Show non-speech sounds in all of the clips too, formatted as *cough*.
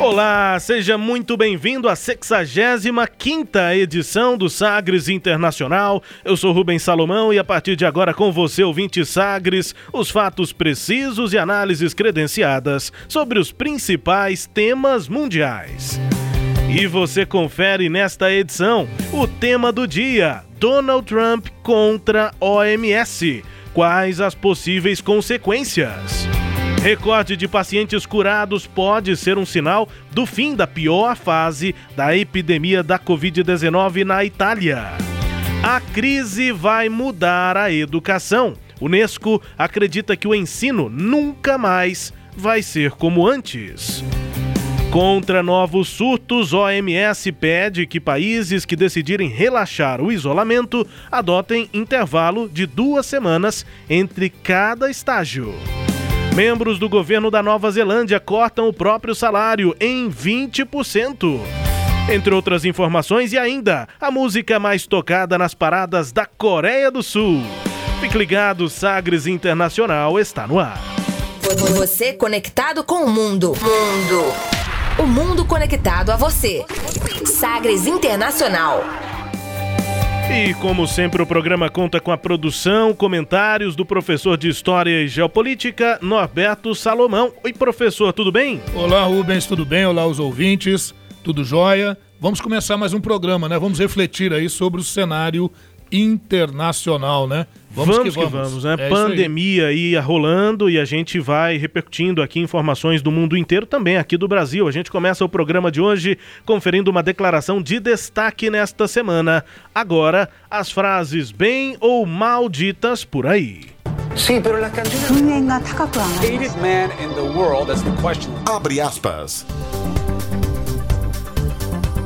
Olá, seja muito bem-vindo à 65 edição do Sagres Internacional. Eu sou Rubens Salomão e a partir de agora com você, ouvinte Sagres, os fatos precisos e análises credenciadas sobre os principais temas mundiais. E você confere nesta edição o tema do dia: Donald Trump contra OMS. Quais as possíveis consequências? Recorde de pacientes curados pode ser um sinal do fim da pior fase da epidemia da Covid-19 na Itália. A crise vai mudar a educação. Unesco acredita que o ensino nunca mais vai ser como antes. Contra novos surtos, OMS pede que países que decidirem relaxar o isolamento adotem intervalo de duas semanas entre cada estágio. Membros do governo da Nova Zelândia cortam o próprio salário em 20%. Entre outras informações, e ainda a música mais tocada nas paradas da Coreia do Sul. Fique ligado, Sagres Internacional está no ar. Você conectado com o mundo. Mundo. O mundo conectado a você. Sagres Internacional. E como sempre, o programa conta com a produção, comentários do professor de História e Geopolítica, Norberto Salomão. Oi, professor, tudo bem? Olá, Rubens, tudo bem? Olá, os ouvintes, tudo jóia? Vamos começar mais um programa, né? Vamos refletir aí sobre o cenário internacional, né? Vamos, vamos que vamos, que vamos né? É Pandemia aí. aí rolando e a gente vai repercutindo aqui informações do mundo inteiro, também aqui do Brasil. A gente começa o programa de hoje conferindo uma declaração de destaque nesta semana. Agora, as frases bem ou mal ditas por aí. Sim, pero la canción... Abre aspas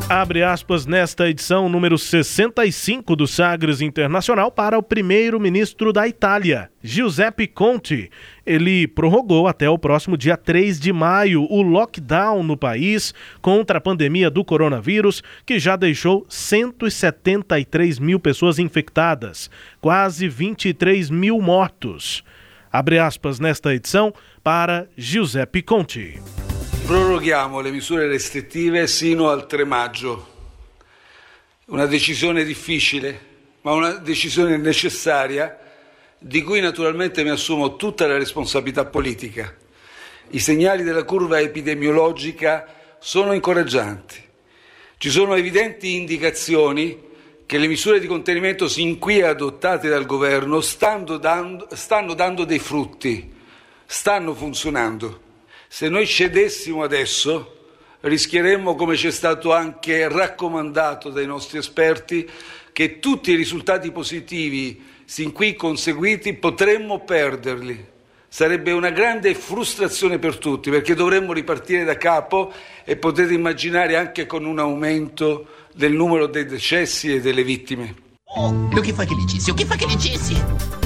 abre aspas nesta edição número 65 do Sagres Internacional para o primeiro-ministro da Itália, Giuseppe Conte. Ele prorrogou até o próximo dia 3 de maio o lockdown no país contra a pandemia do coronavírus, que já deixou 173 mil pessoas infectadas, quase 23 mil mortos. Abre aspas nesta edição para Giuseppe Conte. Proroghiamo le misure restrittive sino al 3 maggio. Una decisione difficile, ma una decisione necessaria di cui naturalmente mi assumo tutta la responsabilità politica. I segnali della curva epidemiologica sono incoraggianti. Ci sono evidenti indicazioni che le misure di contenimento sin qui adottate dal governo stanno dando, stanno dando dei frutti, stanno funzionando. Se noi cedessimo adesso rischieremmo, come ci è stato anche raccomandato dai nostri esperti, che tutti i risultati positivi sin qui conseguiti potremmo perderli. Sarebbe una grande frustrazione per tutti perché dovremmo ripartire da capo e potete immaginare anche con un aumento del numero dei decessi e delle vittime. Oh, o che fa che dicessi? O che fa che dicessi?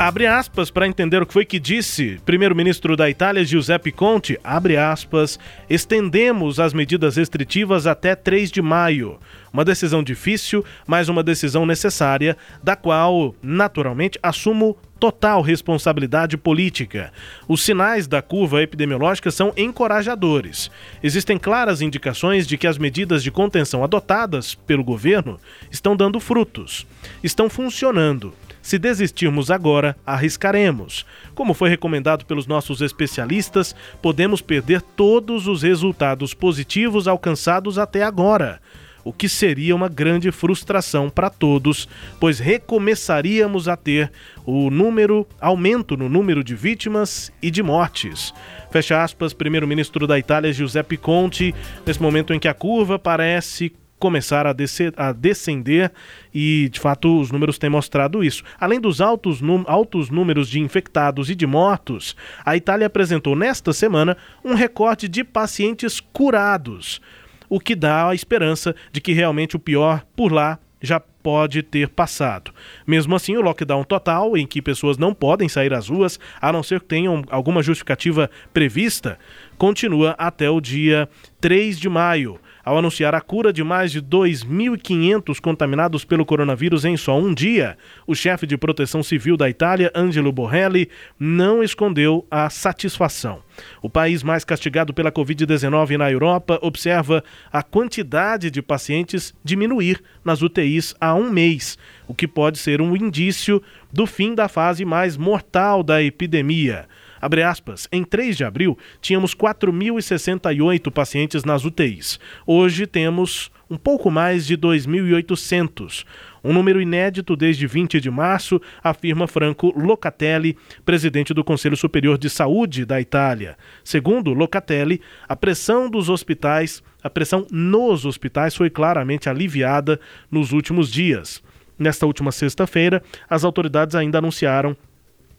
Abre aspas para entender o que foi que disse primeiro-ministro da Itália, Giuseppe Conte. Abre aspas. Estendemos as medidas restritivas até 3 de maio. Uma decisão difícil, mas uma decisão necessária, da qual, naturalmente, assumo total responsabilidade política. Os sinais da curva epidemiológica são encorajadores. Existem claras indicações de que as medidas de contenção adotadas pelo governo estão dando frutos, estão funcionando. Se desistirmos agora, arriscaremos. Como foi recomendado pelos nossos especialistas, podemos perder todos os resultados positivos alcançados até agora o que seria uma grande frustração para todos, pois recomeçaríamos a ter o número aumento no número de vítimas e de mortes. Fecha aspas, primeiro-ministro da Itália Giuseppe Conte, nesse momento em que a curva parece começar a, descer, a descender e, de fato, os números têm mostrado isso. Além dos altos, altos números de infectados e de mortos, a Itália apresentou nesta semana um recorde de pacientes curados, o que dá a esperança de que realmente o pior por lá já pode ter passado. Mesmo assim, o lockdown total, em que pessoas não podem sair às ruas, a não ser que tenham alguma justificativa prevista, continua até o dia 3 de maio ao anunciar a cura de mais de 2.500 contaminados pelo coronavírus em só um dia, o chefe de proteção civil da Itália, Angelo Borrelli, não escondeu a satisfação. O país mais castigado pela Covid-19 na Europa observa a quantidade de pacientes diminuir nas UTIs há um mês, o que pode ser um indício do fim da fase mais mortal da epidemia. Abre aspas, em 3 de abril, tínhamos 4.068 pacientes nas UTIs. Hoje temos um pouco mais de 2.800. Um número inédito desde 20 de março, afirma Franco Locatelli, presidente do Conselho Superior de Saúde da Itália. Segundo Locatelli, a pressão dos hospitais, a pressão nos hospitais foi claramente aliviada nos últimos dias. Nesta última sexta-feira, as autoridades ainda anunciaram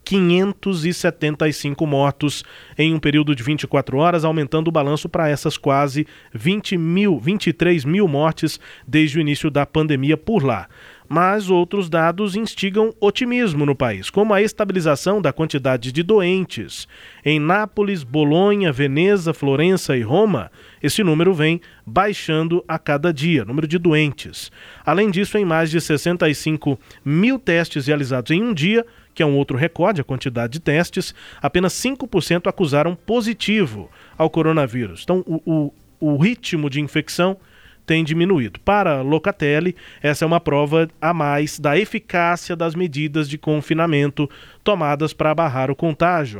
575 mortos em um período de 24 horas, aumentando o balanço para essas quase 20 mil, 23 mil mortes desde o início da pandemia por lá. Mas outros dados instigam otimismo no país, como a estabilização da quantidade de doentes. Em Nápoles, Bolonha, Veneza, Florença e Roma, esse número vem baixando a cada dia, número de doentes. Além disso, em mais de 65 mil testes realizados em um dia, que é um outro recorde, a quantidade de testes, apenas 5% acusaram positivo ao coronavírus. Então, o, o, o ritmo de infecção tem diminuído. Para Locatelli, essa é uma prova a mais da eficácia das medidas de confinamento tomadas para barrar o contágio.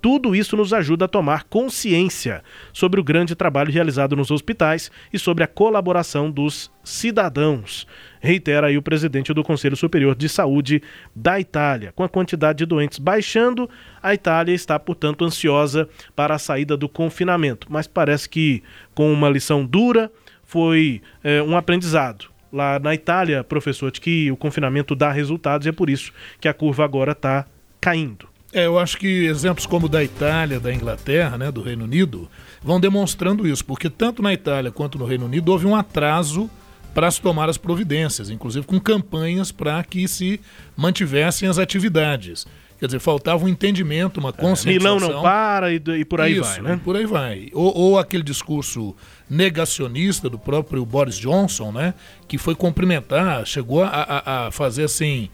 Tudo isso nos ajuda a tomar consciência sobre o grande trabalho realizado nos hospitais e sobre a colaboração dos cidadãos. Reitera aí o presidente do Conselho Superior de Saúde da Itália. Com a quantidade de doentes baixando, a Itália está, portanto, ansiosa para a saída do confinamento. Mas parece que, com uma lição dura, foi é, um aprendizado lá na Itália, professor, de que o confinamento dá resultados e é por isso que a curva agora está caindo. É, eu acho que exemplos como da Itália, da Inglaterra, né, do Reino Unido, vão demonstrando isso, porque tanto na Itália quanto no Reino Unido houve um atraso para se tomar as providências, inclusive com campanhas para que se mantivessem as atividades. Quer dizer, faltava um entendimento, uma conscientização. É, Milão não para e, e por aí Isso, vai, né? por aí vai. Ou, ou, aquele discurso negacionista do próprio Boris Johnson, né? Que foi cumprimentar, chegou a, a, a fazer assim,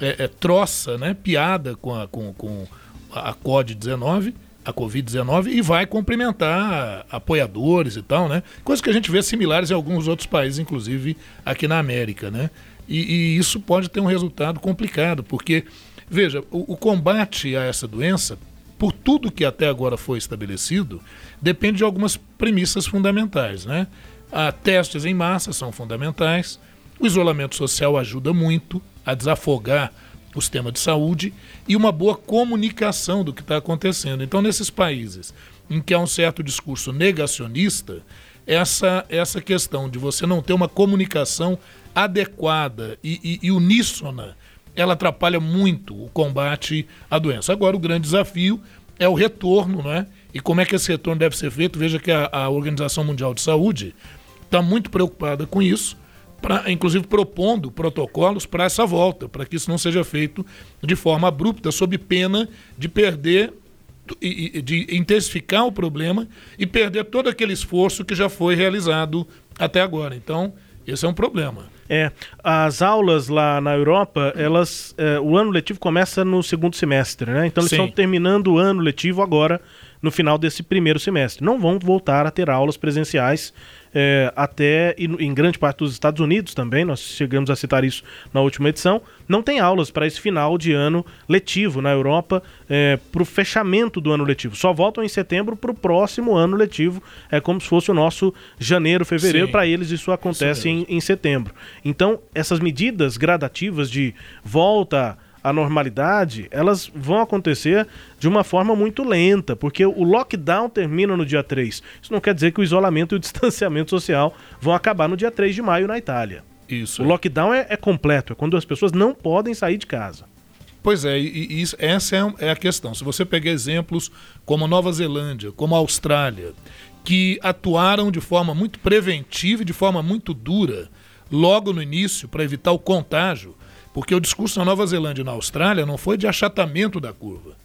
é, é, troça, né? Piada com a, com, com a COD-19, a Covid-19, e vai cumprimentar apoiadores e tal, né? Coisa que a gente vê similares em alguns outros países, inclusive aqui na América, né? E, e isso pode ter um resultado complicado, porque Veja, o, o combate a essa doença, por tudo que até agora foi estabelecido, depende de algumas premissas fundamentais, né? Testes em massa são fundamentais, o isolamento social ajuda muito a desafogar o sistema de saúde e uma boa comunicação do que está acontecendo. Então, nesses países em que há um certo discurso negacionista, essa, essa questão de você não ter uma comunicação adequada e, e, e uníssona ela atrapalha muito o combate à doença. Agora, o grande desafio é o retorno, né? E como é que esse retorno deve ser feito? Veja que a, a Organização Mundial de Saúde está muito preocupada com isso, pra, inclusive propondo protocolos para essa volta, para que isso não seja feito de forma abrupta, sob pena de perder de intensificar o problema e perder todo aquele esforço que já foi realizado até agora. Então, esse é um problema. É, as aulas lá na Europa, elas, é, o ano letivo começa no segundo semestre, né? Então eles Sim. estão terminando o ano letivo agora no final desse primeiro semestre. Não vão voltar a ter aulas presenciais é, até em grande parte dos Estados Unidos também, nós chegamos a citar isso na última edição, não tem aulas para esse final de ano letivo na Europa é, para o fechamento do ano letivo. Só voltam em setembro para o próximo ano letivo, é como se fosse o nosso janeiro, fevereiro, para eles isso acontece isso em, em setembro. Então, essas medidas gradativas de volta à normalidade, elas vão acontecer de uma forma muito lenta, porque o lockdown termina no dia 3. Isso não quer dizer que o isolamento e o *laughs* distanciamento social vão acabar no dia 3 de maio na Itália. Isso. O lockdown é, é completo, é quando as pessoas não podem sair de casa. Pois é, e, e essa é, é a questão. Se você pegar exemplos como Nova Zelândia, como a Austrália, que atuaram de forma muito preventiva e de forma muito dura logo no início para evitar o contágio, porque o discurso na Nova Zelândia e na Austrália não foi de achatamento da curva.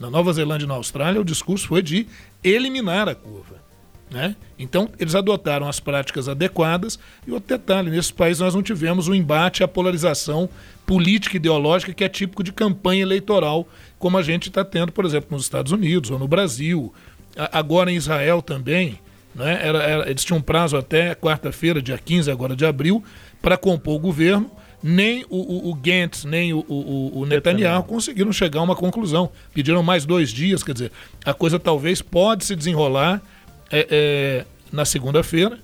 Na Nova Zelândia e na Austrália, o discurso foi de eliminar a curva. Né? Então, eles adotaram as práticas adequadas. E outro detalhe: nesse país nós não tivemos o embate, a polarização política e ideológica que é típico de campanha eleitoral, como a gente está tendo, por exemplo, nos Estados Unidos ou no Brasil, agora em Israel também, né? Era, era, eles tinham um prazo até quarta-feira, dia 15 agora de abril, para compor o governo. Nem o, o, o Gantz, nem o, o, o Netanyahu conseguiram chegar a uma conclusão. Pediram mais dois dias, quer dizer, a coisa talvez pode se desenrolar é, é, na segunda-feira.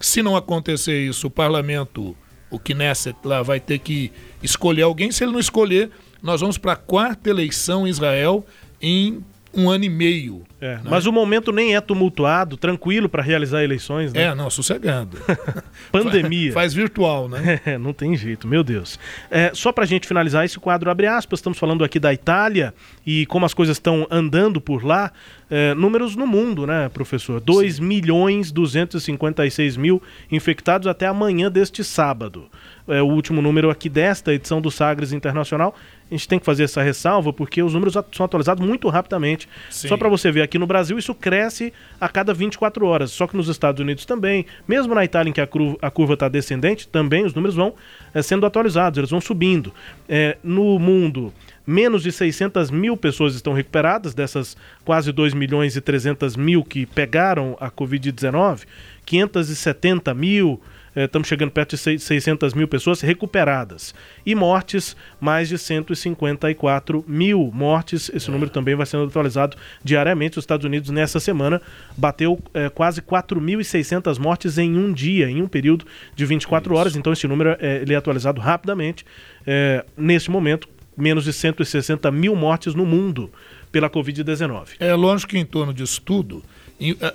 Se não acontecer isso, o parlamento, o Knesset lá, vai ter que escolher alguém. Se ele não escolher, nós vamos para a quarta eleição em Israel em um ano e meio. É, né? Mas o momento nem é tumultuado, tranquilo para realizar eleições, né? É, não, sossegado. *laughs* Pandemia. Faz, virtual, né? *laughs* É, não tem jeito, meu Deus. É, só para a gente finalizar esse quadro, abre aspas, estamos falando aqui da Itália e como as coisas estão andando por lá. É, números no mundo, né, professor? 2 milhões 256 mil infectados até amanhã deste sábado. É o último número aqui desta edição do Sagres Internacional a gente tem que fazer essa ressalva porque os números são atualizados muito rapidamente. Sim. Só para você ver, aqui no Brasil isso cresce a cada 24 horas, só que nos Estados Unidos também, mesmo na Itália em que a, a curva está descendente, também os números vão é, sendo atualizados, eles vão subindo. É, no mundo, menos de 600 mil pessoas estão recuperadas, dessas quase 2 milhões e 300 mil que pegaram a Covid-19, 570 mil estamos chegando perto de 600 mil pessoas recuperadas. E mortes, mais de 154 mil mortes. Esse é. número também vai sendo atualizado diariamente. Os Estados Unidos, nessa semana, bateu é, quase 4.600 mortes em um dia, em um período de 24 Isso. horas. Então, esse número é, ele é atualizado rapidamente. É, nesse momento, menos de 160 mil mortes no mundo pela Covid-19. É lógico que em torno disso tudo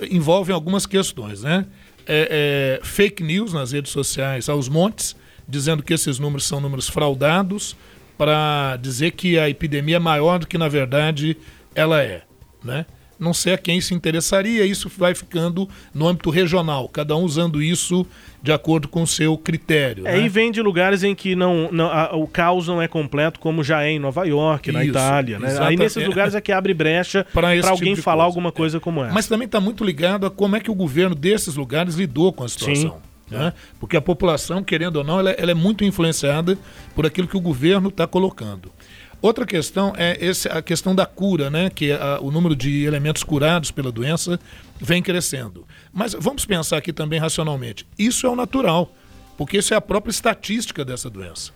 envolve algumas questões, né? É, é, fake news nas redes sociais aos montes, dizendo que esses números são números fraudados, para dizer que a epidemia é maior do que na verdade ela é. Né? Não sei a quem se interessaria, isso vai ficando no âmbito regional, cada um usando isso de acordo com o seu critério. É, né? E vem de lugares em que não, não a, o caos não é completo, como já é em Nova York, Isso, na Itália. Né? Aí nesses lugares é que abre brecha *laughs* para alguém tipo falar coisa. alguma coisa é. como essa. Mas também está muito ligado a como é que o governo desses lugares lidou com a situação. Sim. Né? Porque a população, querendo ou não, ela, é, ela é muito influenciada por aquilo que o governo está colocando. Outra questão é esse, a questão da cura, né? que a, o número de elementos curados pela doença vem crescendo. Mas vamos pensar aqui também racionalmente. Isso é o natural, porque isso é a própria estatística dessa doença.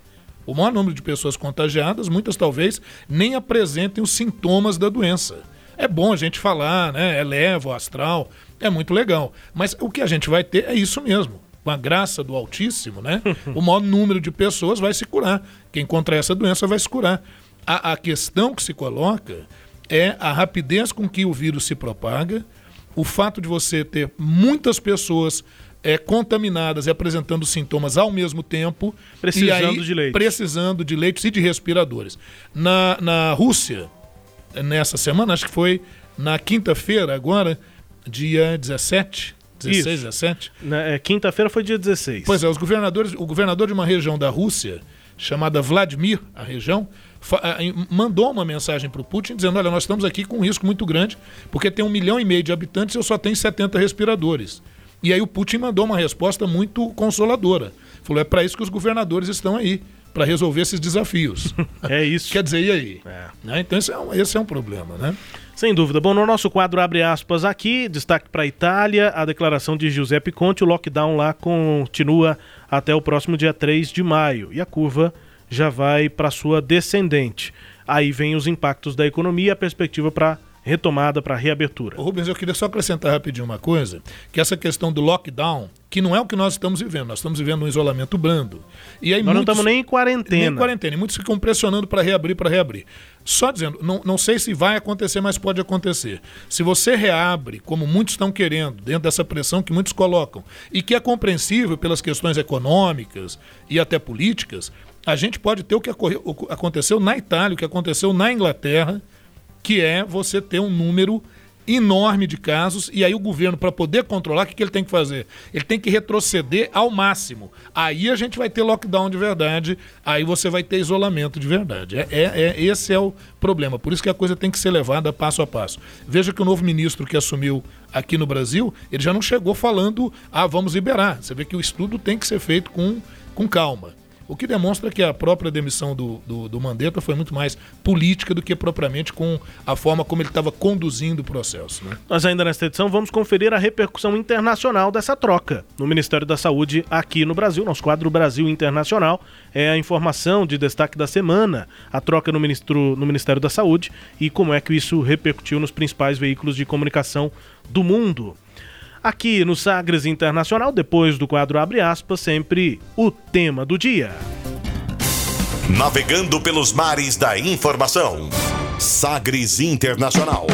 O maior número de pessoas contagiadas, muitas talvez nem apresentem os sintomas da doença. É bom a gente falar, né? Eleva o astral, é muito legal. Mas o que a gente vai ter é isso mesmo. Com a graça do Altíssimo, né? *laughs* o maior número de pessoas vai se curar. Quem contrai essa doença vai se curar. A, a questão que se coloca é a rapidez com que o vírus se propaga, o fato de você ter muitas pessoas é, contaminadas e apresentando sintomas ao mesmo tempo. Precisando aí, de leitos. Precisando de leitos e de respiradores. Na, na Rússia, nessa semana, acho que foi na quinta-feira, agora, dia 17. 16, Isso. 17? Na, é, quinta-feira foi dia 16. Pois é, os governadores, o governador de uma região da Rússia, chamada Vladimir, a região, mandou uma mensagem para o Putin dizendo: olha, nós estamos aqui com um risco muito grande, porque tem um milhão e meio de habitantes e eu só tenho 70 respiradores. E aí o Putin mandou uma resposta muito consoladora. Falou: é para isso que os governadores estão aí, para resolver esses desafios. *laughs* É isso. Quer dizer, e aí? É. Né? Então esse é, um, esse é um problema, né? Sem dúvida. Bom, no nosso quadro abre aspas aqui, destaque para a Itália, a declaração de Giuseppe Conte, o lockdown lá continua até o próximo dia 3 de maio. E a curva já vai para sua descendente. Aí vem os impactos da economia e a perspectiva para retomada, para reabertura. Rubens, eu queria só acrescentar rapidinho uma coisa, que essa questão do lockdown, que não é o que nós estamos vivendo, nós estamos vivendo um isolamento brando. E aí nós muitos, não estamos nem em quarentena. Nem em quarentena, e muitos ficam pressionando para reabrir, para reabrir. Só dizendo, não, não sei se vai acontecer, mas pode acontecer. Se você reabre, como muitos estão querendo, dentro dessa pressão que muitos colocam, e que é compreensível pelas questões econômicas e até políticas, a gente pode ter o que aconteceu na Itália, o que aconteceu na Inglaterra, que é você ter um número enorme de casos e aí o governo, para poder controlar, o que, que, ele tem que fazer? Ele tem que retroceder ao máximo. Aí a gente vai ter lockdown de verdade, aí você vai ter isolamento de verdade. É, é, é, esse é o problema. Por isso que a coisa tem que ser levada passo a passo. Veja que o novo ministro que assumiu aqui no Brasil, ele já não chegou falando, ah, vamos liberar. Você vê que o estudo tem que ser feito com, com calma. O que demonstra que a própria demissão do, do, do Mandetta foi muito mais política do que propriamente com a forma como ele estava conduzindo o processo. Né? Nós ainda nesta edição vamos conferir a repercussão internacional dessa troca no Ministério da Saúde aqui no Brasil. Nosso quadro Brasil Internacional é a informação de destaque da semana, a troca no, ministro, no Ministério da Saúde e como é que isso repercutiu nos principais veículos de comunicação do mundo. Aqui no Sagres Internacional, depois do quadro Abre aspas, sempre o tema do dia. Navegando pelos mares da informação. Sagres Internacional.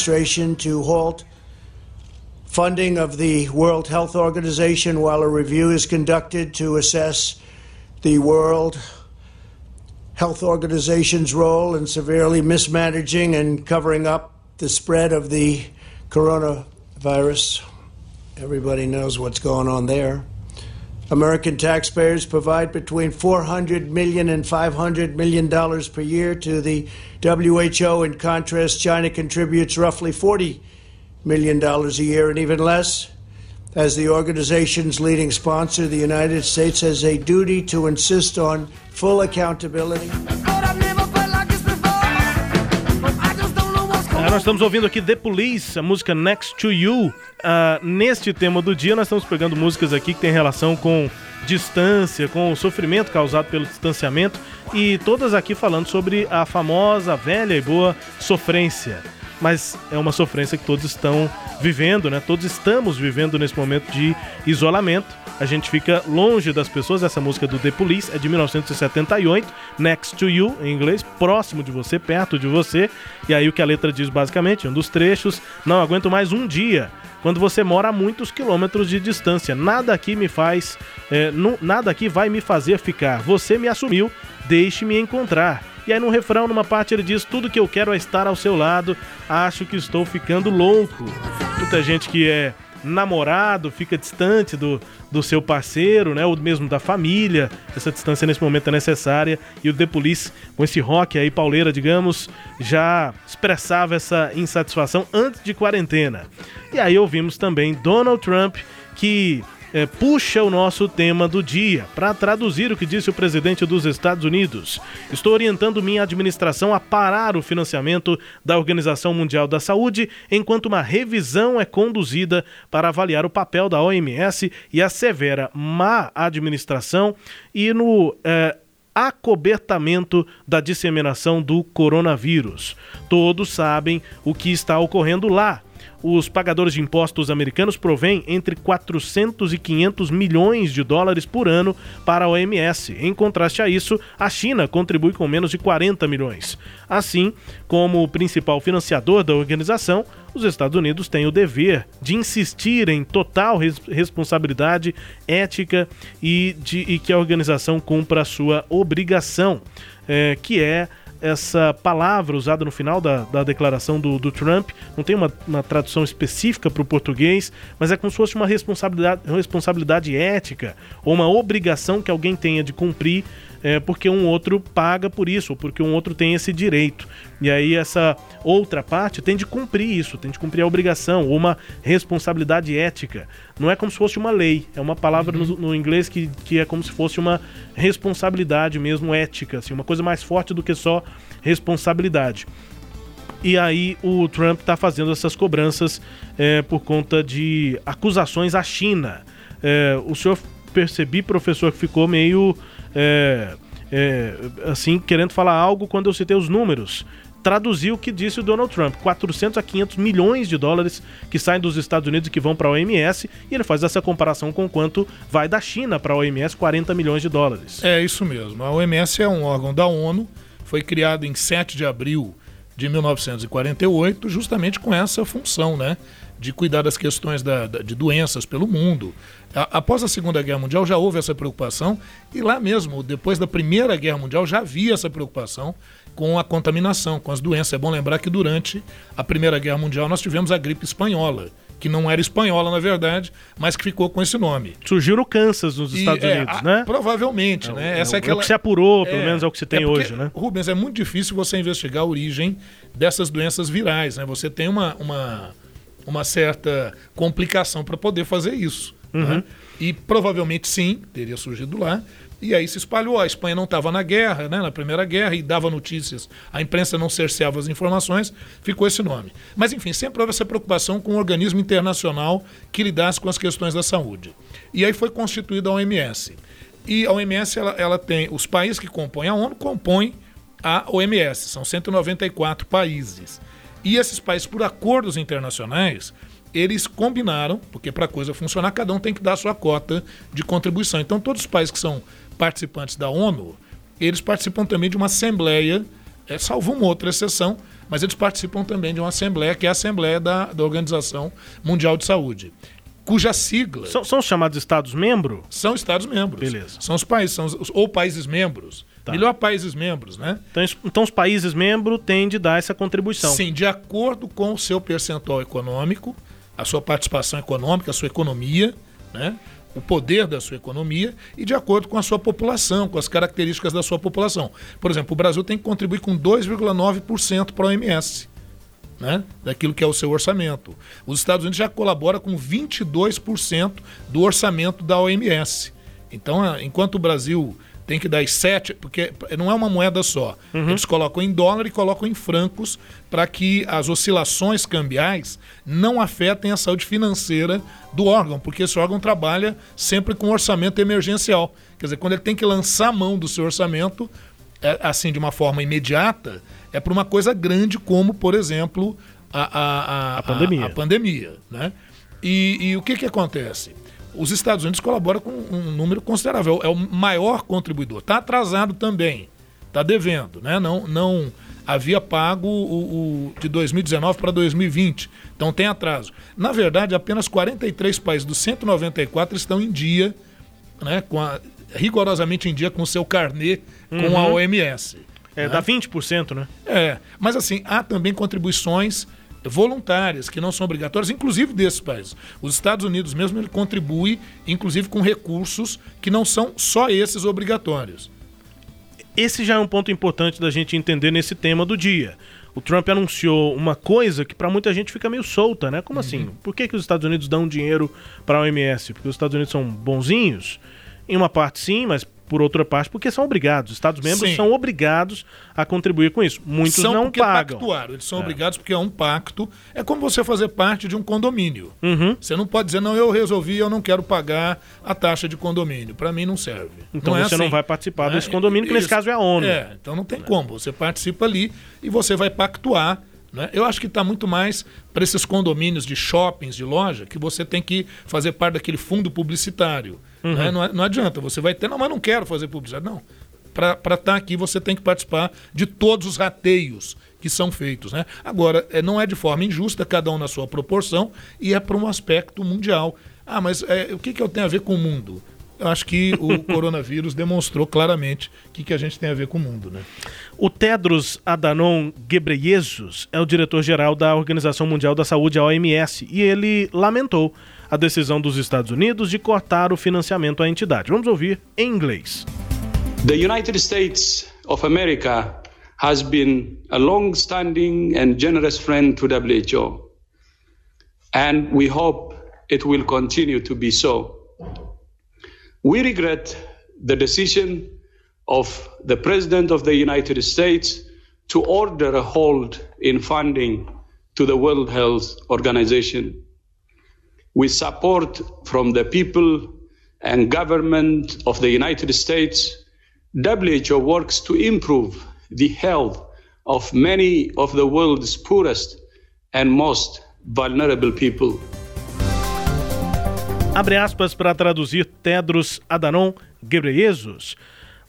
Administration to halt funding of the World Health Organization while a review is conducted to assess the World Health Organization's role in severely mismanaging and covering up the spread of the coronavirus. Everybody knows what's going on there. American taxpayers provide between 400 million and 500 million dollars per year to the WHO. In contrast, China contributes roughly 40 million dollars a year and even less. As the organization's leading sponsor, the United States has a duty to insist on full accountability. Nós estamos ouvindo aqui The Police, a música Next to You. Uh, neste tema do dia, nós estamos pegando músicas aqui que tem relação com distância, com o sofrimento causado pelo distanciamento e todas aqui falando sobre a famosa, velha e boa sofrência mas é uma sofrência que todos estão vivendo, né? Todos estamos vivendo nesse momento de isolamento. A gente fica longe das pessoas. Essa música do The Police é de 1978, Next to You, em inglês, próximo de você, perto de você. E aí o que a letra diz basicamente, um dos trechos, não aguento mais um dia quando você mora a muitos quilômetros de distância. Nada aqui me faz, é, não, nada aqui vai me fazer ficar. Você me assumiu, deixe-me encontrar. E aí no refrão, numa parte, ele diz: Tudo que eu quero é estar ao seu lado, acho que estou ficando louco. Muita gente que é namorado fica distante do, do seu parceiro, né, ou mesmo da família. Essa distância nesse momento é necessária e o The Police, com esse rock aí pauleira, digamos, já expressava essa insatisfação antes de quarentena. E aí ouvimos também Donald Trump que é, puxa o nosso tema do dia. Para traduzir o que disse o presidente dos Estados Unidos, estou orientando minha administração a parar o financiamento da Organização Mundial da Saúde enquanto uma revisão é conduzida para avaliar o papel da OMS e a severa má administração e no. É, acobertamento da disseminação do coronavírus. Todos sabem o que está ocorrendo lá os pagadores de impostos americanos provêm entre 400 e 500 milhões de dólares por ano para a OMS. Em contraste a isso, a China contribui com menos de 40 milhões. Assim, como principal financiador da organização, os Estados Unidos têm o dever de insistir em total res responsabilidade ética e, de, e que a organização cumpra a sua obrigação, é, que é essa palavra usada no final da, da declaração do, do Trump, não tem uma, uma tradução específica para o português, mas é como se fosse uma responsabilidade, responsabilidade ética ou uma obrigação que alguém tenha de cumprir é, porque um outro paga por isso, ou porque um outro tem esse direito. E aí essa outra parte tem de cumprir isso, tem de cumprir a obrigação, ou uma responsabilidade ética. Não é como se fosse uma lei, é uma palavra uhum. no, no, inglês que, que é como se fosse uma responsabilidade mesmo ética, assim, uma coisa mais forte do que só responsabilidade. E aí o Trump está fazendo essas cobranças é, por conta de acusações à China. É, o senhor percebi, professor, que ficou meio é, é, assim, querendo falar algo quando eu citei os números. Traduziu o que disse o Donald Trump: 400 a 500 milhões de dólares que saem dos Estados Unidos e que vão para a OMS, e ele faz essa comparação com quanto vai da China para a OMS: 40 milhões de dólares. É isso mesmo. A OMS é um órgão da ONU, foi criado em 7 de abril de 1948, justamente com essa função, né? De cuidar das questões da, da, de doenças pelo mundo, Após a Segunda Guerra Mundial já houve essa preocupação e lá mesmo, depois da Primeira Guerra Mundial, já havia essa preocupação com a contaminação, com as doenças. É bom lembrar que durante a Primeira Guerra Mundial nós tivemos a gripe espanhola, que não era espanhola na verdade, mas que ficou com esse nome. Surgiu no Kansas, nos Estados e, é, Unidos, né? Provavelmente, é, né? É, Essa é, aquela... é o que se apurou, pelo é, menos é o que se tem é porque, hoje, né? Rubens, é muito difícil você investigar a origem dessas doenças virais, né? Você tem uma, uma, uma certa complicação para poder fazer isso. Uhum. Né? E provavelmente sim, teria surgido lá. E aí se espalhou. A Espanha não estava na guerra, né, na Primeira Guerra, e dava notícias. A imprensa não cerceava as informações, ficou esse nome. Mas, enfim, sempre houve essa preocupação com um organismo internacional que lidasse com as questões da saúde. E aí foi constituída a OMS. E a OMS, ela, ela tem. Os países que compõem a ONU compõem a OMS. São 194 países. E esses países, por acordos internacionais, eles combinaram, porque para a coisa funcionar, cada um tem que dar a sua cota de contribuição. Então, todos os países que são participantes da ONU, eles participam também de uma assembleia, é, salvo uma outra exceção, mas eles participam também de uma assembleia, que é a Assembleia da, da Organização Mundial de Saúde, cuja sigla... São, são chamados Estados-membros? São Estados-membros. Beleza. São os países, são os, ou países-membros. Tá. Melhor países membros, né? Então, então os países membros têm de dar essa contribuição. Sim, de acordo com o seu percentual econômico, a sua participação econômica, a sua economia, né? o poder da sua economia e de acordo com a sua população, com as características da sua população. Por exemplo, o Brasil tem que contribuir com 2,9% para a OMS, né? daquilo que é o seu orçamento. Os Estados Unidos já colaboram com 22% do orçamento da OMS. Então, enquanto o Brasil tem que dar sete, porque não é uma moeda só. Uhum. Eles colocam em dólar e colocam em francos para que as oscilações cambiais não afetem a saúde financeira do órgão, porque esse órgão trabalha sempre com orçamento emergencial. Quer dizer, quando ele tem que lançar a mão do seu orçamento, é, assim, de uma forma imediata, é para uma coisa grande como, por exemplo, a, a, a, a pandemia. A, pandemia né? E, e o que, que acontece? Os Estados Unidos colaboram com um número considerável, é o maior contribuidor. Está atrasado também, está devendo, né? Não, não havia pago o, o de 2019 para 2020, então tem atraso. Na verdade, apenas 43 países dos 194 estão em dia, né? Com a, rigorosamente em dia com o seu carnê uhum. com a uhum. OMS. É, né? dá 20%, né? É, mas assim, há também contribuições voluntárias, que não são obrigatórias, inclusive desses países. Os Estados Unidos mesmo ele contribui, inclusive com recursos que não são só esses obrigatórios. Esse já é um ponto importante da gente entender nesse tema do dia. O Trump anunciou uma coisa que para muita gente fica meio solta, né? Como uhum. assim? Por que, que os Estados Unidos dão dinheiro para a OMS? Porque os Estados Unidos são bonzinhos? Em uma parte sim, mas por outra parte, porque são obrigados. Os Estados-membros são obrigados a contribuir com isso. Muitos são não pagam. Pactuaram. Eles são é. obrigados porque é um pacto. É como você fazer parte de um condomínio. Uhum. Você não pode dizer, não, eu resolvi, eu não quero pagar a taxa de condomínio. Para mim não serve. Então não é você assim. não vai participar desse condomínio, que nesse caso é a ONU. É, então não tem como. Você participa ali e você vai pactuar Né? Eu acho que está muito mais para esses condomínios de shoppings, de loja, que você tem que fazer parte daquele fundo publicitário. Uhum. Né? Não, não, adianta, você vai ter, não, mas não quero fazer publicidade. Não. Para estar tá aqui, você tem que participar de todos os rateios que são feitos. Né? Agora, é, não é de forma injusta, cada um na sua proporção, e é para um aspecto mundial. Ah, mas é, o que, que eu tenho a ver com o mundo? Eu acho que o *laughs* coronavírus demonstrou claramente o que, que a gente tem a ver com o mundo. Né? O Tedros Adhanom Ghebreyesus é o diretor-geral da Organização Mundial da Saúde, a OMS, e ele lamentou a decisão dos Estados Unidos de cortar o financiamento à entidade. Vamos ouvir em inglês. The United States of America has been a long-standing and generous friend to WHO, and we hope it will continue to be so. We regret the decision of the President of the United States to order a hold in funding to the World Health Organization. With support from the people and government of the United States, WHO works to improve the health of many of the world's poorest and most vulnerable people. Abre aspas para traduzir Tedros Adhanom Ghebreyesus.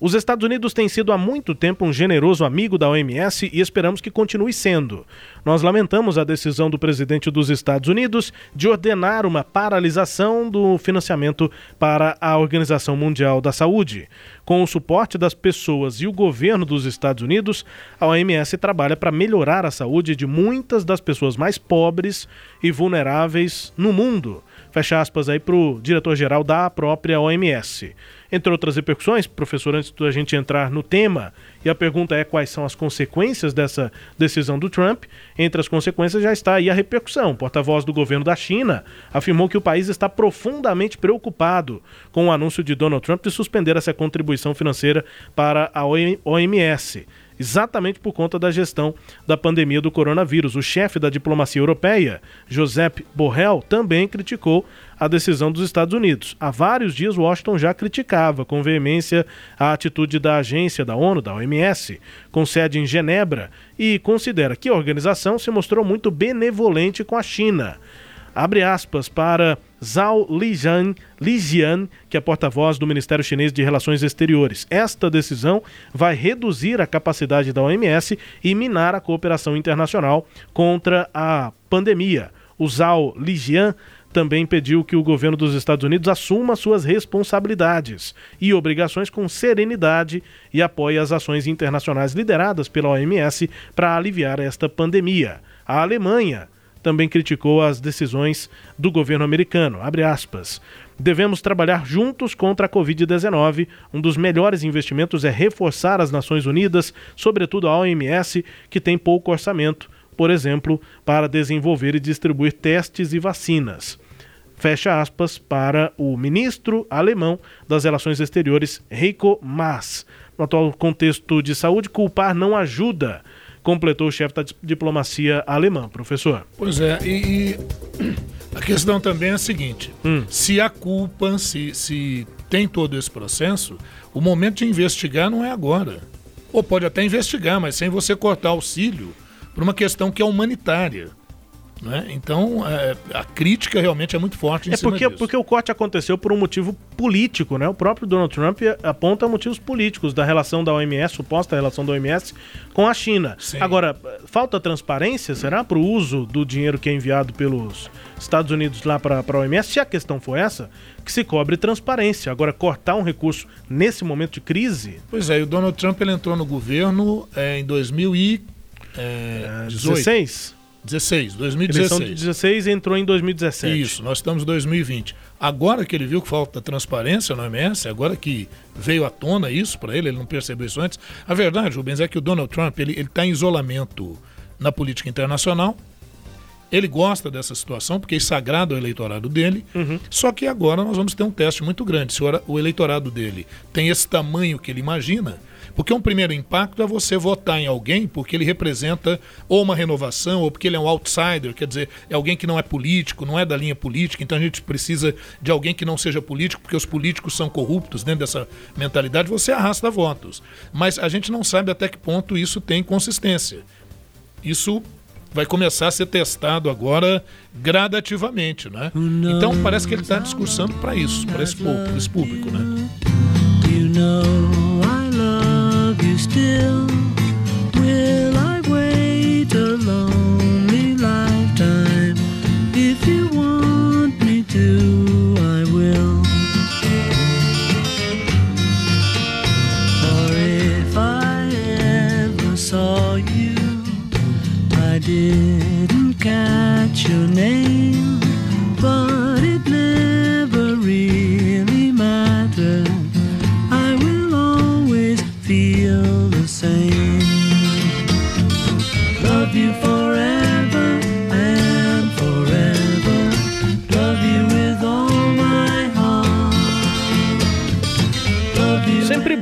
Os Estados Unidos têm sido há muito tempo um generoso amigo da OMS e esperamos que continue sendo. Nós lamentamos a decisão do presidente dos Estados Unidos de ordenar uma paralisação do financiamento para a Organização Mundial da Saúde. Com o suporte das pessoas e o governo dos Estados Unidos, a OMS trabalha para melhorar a saúde de muitas das pessoas mais pobres e vulneráveis no mundo. Fecha aspas aí para o diretor-geral da própria OMS. Entre outras repercussões, professor, antes da gente entrar no tema, e a pergunta é quais são as consequências dessa decisão do Trump, entre as consequências já está aí a repercussão. Porta-voz do governo da China afirmou que o país está profundamente preocupado com o anúncio de Donald Trump de suspender essa contribuição financeira para a OMS exatamente por conta da gestão da pandemia do coronavírus. O chefe da diplomacia europeia, Josep Borrell, também criticou a decisão dos Estados Unidos. Há vários dias, Washington já criticava com veemência a atitude da agência da ONU, da OMS, com sede em Genebra, e considera que a organização se mostrou muito benevolente com a China abre aspas para Zhao Lijian, Lijian que é porta-voz do Ministério Chinês de Relações Exteriores. Esta decisão vai reduzir a capacidade da OMS e minar a cooperação internacional contra a pandemia. O Zhao Lijian também pediu que o governo dos Estados Unidos assuma suas responsabilidades e obrigações com serenidade e apoie as ações internacionais lideradas pela OMS para aliviar esta pandemia. A Alemanha também criticou as decisões do governo americano. Devemos trabalhar juntos contra a Covid-19. Um dos melhores investimentos é reforçar as Nações Unidas, sobretudo a OMS, que tem pouco orçamento, por exemplo, para desenvolver e distribuir testes e vacinas. Fecha aspas para o ministro alemão das Relações Exteriores, Heiko Maas. No atual contexto de saúde, culpar não ajuda completou o chefe da diplomacia alemã, professor. Pois é, e, e *clears throat* a questão também é a seguinte: hum. se a culpa, se, se tem todo esse processo, o momento de investigar não é agora. Ou pode até investigar, mas sem você cortar auxílio por uma questão que é humanitária. Né? Então, é, a crítica realmente é muito forte em é porque, disso. porque o corte aconteceu por um motivo político, né? O próprio Donald Trump aponta motivos políticos da relação da OMS, suposta relação da OMS com a China. Sim. Agora, falta transparência, será, para o uso do dinheiro que é enviado pelos Estados Unidos lá para a OMS? Se a questão for essa, que se cobre transparência. Agora, cortar um recurso nesse momento de crise... Pois é, e o Donald Trump ele entrou no governo é, em 2016. 16, 2016. Eleição de 16 entrou em 2017. Isso, nós estamos em 2020. Agora que ele viu que falta transparência no OMS, agora que veio à tona isso para ele, ele não percebeu isso antes. A verdade, Rubens, é que o Donald Trump ele está em isolamento na política internacional. Ele gosta dessa situação porque isso agrada o eleitorado dele. Uhum. Só que agora nós vamos ter um teste muito grande. Se o eleitorado dele tem esse tamanho que ele imagina, porque um primeiro impacto é você votar em alguém porque ele representa ou uma renovação, ou porque ele é um outsider, quer dizer, é alguém que não é político, não é da linha política, então a gente precisa de alguém que não seja político, porque os políticos são corruptos dentro dessa mentalidade, você arrasta votos. Mas a gente não sabe até que ponto isso tem consistência. Isso vai começar a ser testado agora gradativamente, né? Então parece que ele está discursando para isso, para esse, esse público, né? Still.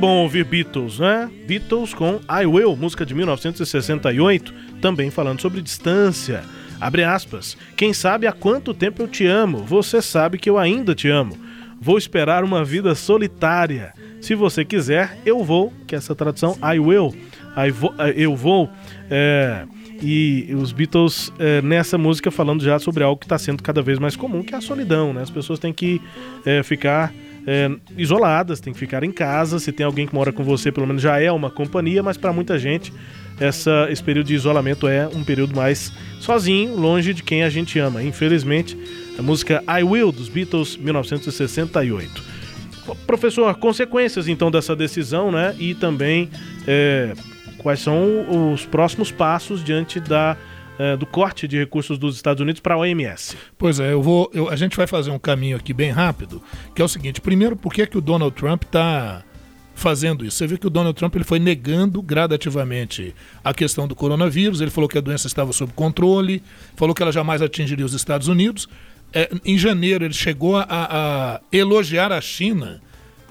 Bom ouvir Beatles, né? Beatles com I Will, música de 1968, também falando sobre distância. Abre aspas. Quem sabe há quanto tempo eu te amo? Você sabe que eu ainda te amo. Vou esperar uma vida solitária. Se você quiser, eu vou. Que é essa tradução, I will. I vo, eh, eu vou. É, e os Beatles é, nessa música falando já sobre algo que está sendo cada vez mais comum, que é a solidão, né? As pessoas têm que ficar é, isoladas, têm que ficar em casa. Se tem alguém que mora com você, pelo menos já é uma companhia, mas para muita gente essa, esse período de isolamento é um período mais sozinho, longe de quem a gente ama. Infelizmente, a música I Will dos Beatles, 1968. Professor, consequências então dessa decisão, né? E também é, quais são os próximos passos diante da é, do corte de recursos dos Estados Unidos para a OMS. Pois é, eu vou, eu, a gente vai fazer um caminho aqui bem rápido, que é o seguinte: primeiro, por que, que o Donald Trump está fazendo isso? Você vê que o Donald Trump ele foi negando gradativamente a questão do coronavírus. Ele falou que a doença estava sob controle, falou que ela jamais atingiria os Estados Unidos. É, em janeiro ele chegou a, a elogiar a China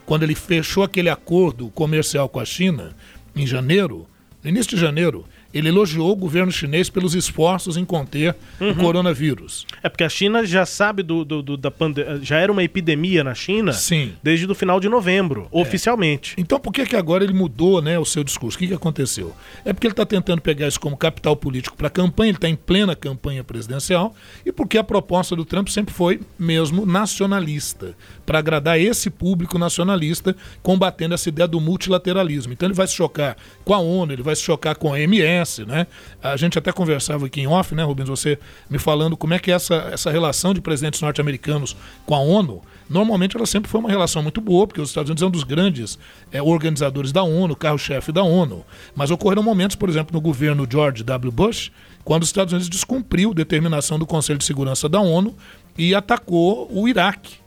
quando ele fechou aquele acordo comercial com a China em janeiro, no início de janeiro, ele elogiou o governo chinês pelos esforços em conter Uhum. o coronavírus. É porque a China já sabe do, do- do- da pandemia. Já era uma epidemia na China Sim. desde o final de novembro, oficialmente. Então por que, que agora ele mudou né, o seu discurso? O que, que aconteceu? É porque ele está tentando pegar isso como capital político para a campanha, ele está em plena campanha presidencial, e porque a proposta do Trump sempre foi mesmo nacionalista, para agradar esse público nacionalista, combatendo essa ideia do multilateralismo. Então ele vai se chocar com a ONU, ele vai se chocar com a OMS, né? A gente até conversava aqui em off, né, Rubens, você me falando como é que é essa, essa relação de presidentes norte-americanos com a ONU, normalmente ela sempre foi uma relação muito boa, porque os Estados Unidos é um dos grandes eh, organizadores da ONU, carro-chefe da ONU. Mas ocorreram momentos, por exemplo, no governo George W. Bush, quando os Estados Unidos descumpriu determinação do Conselho de Segurança da ONU e atacou o Iraque,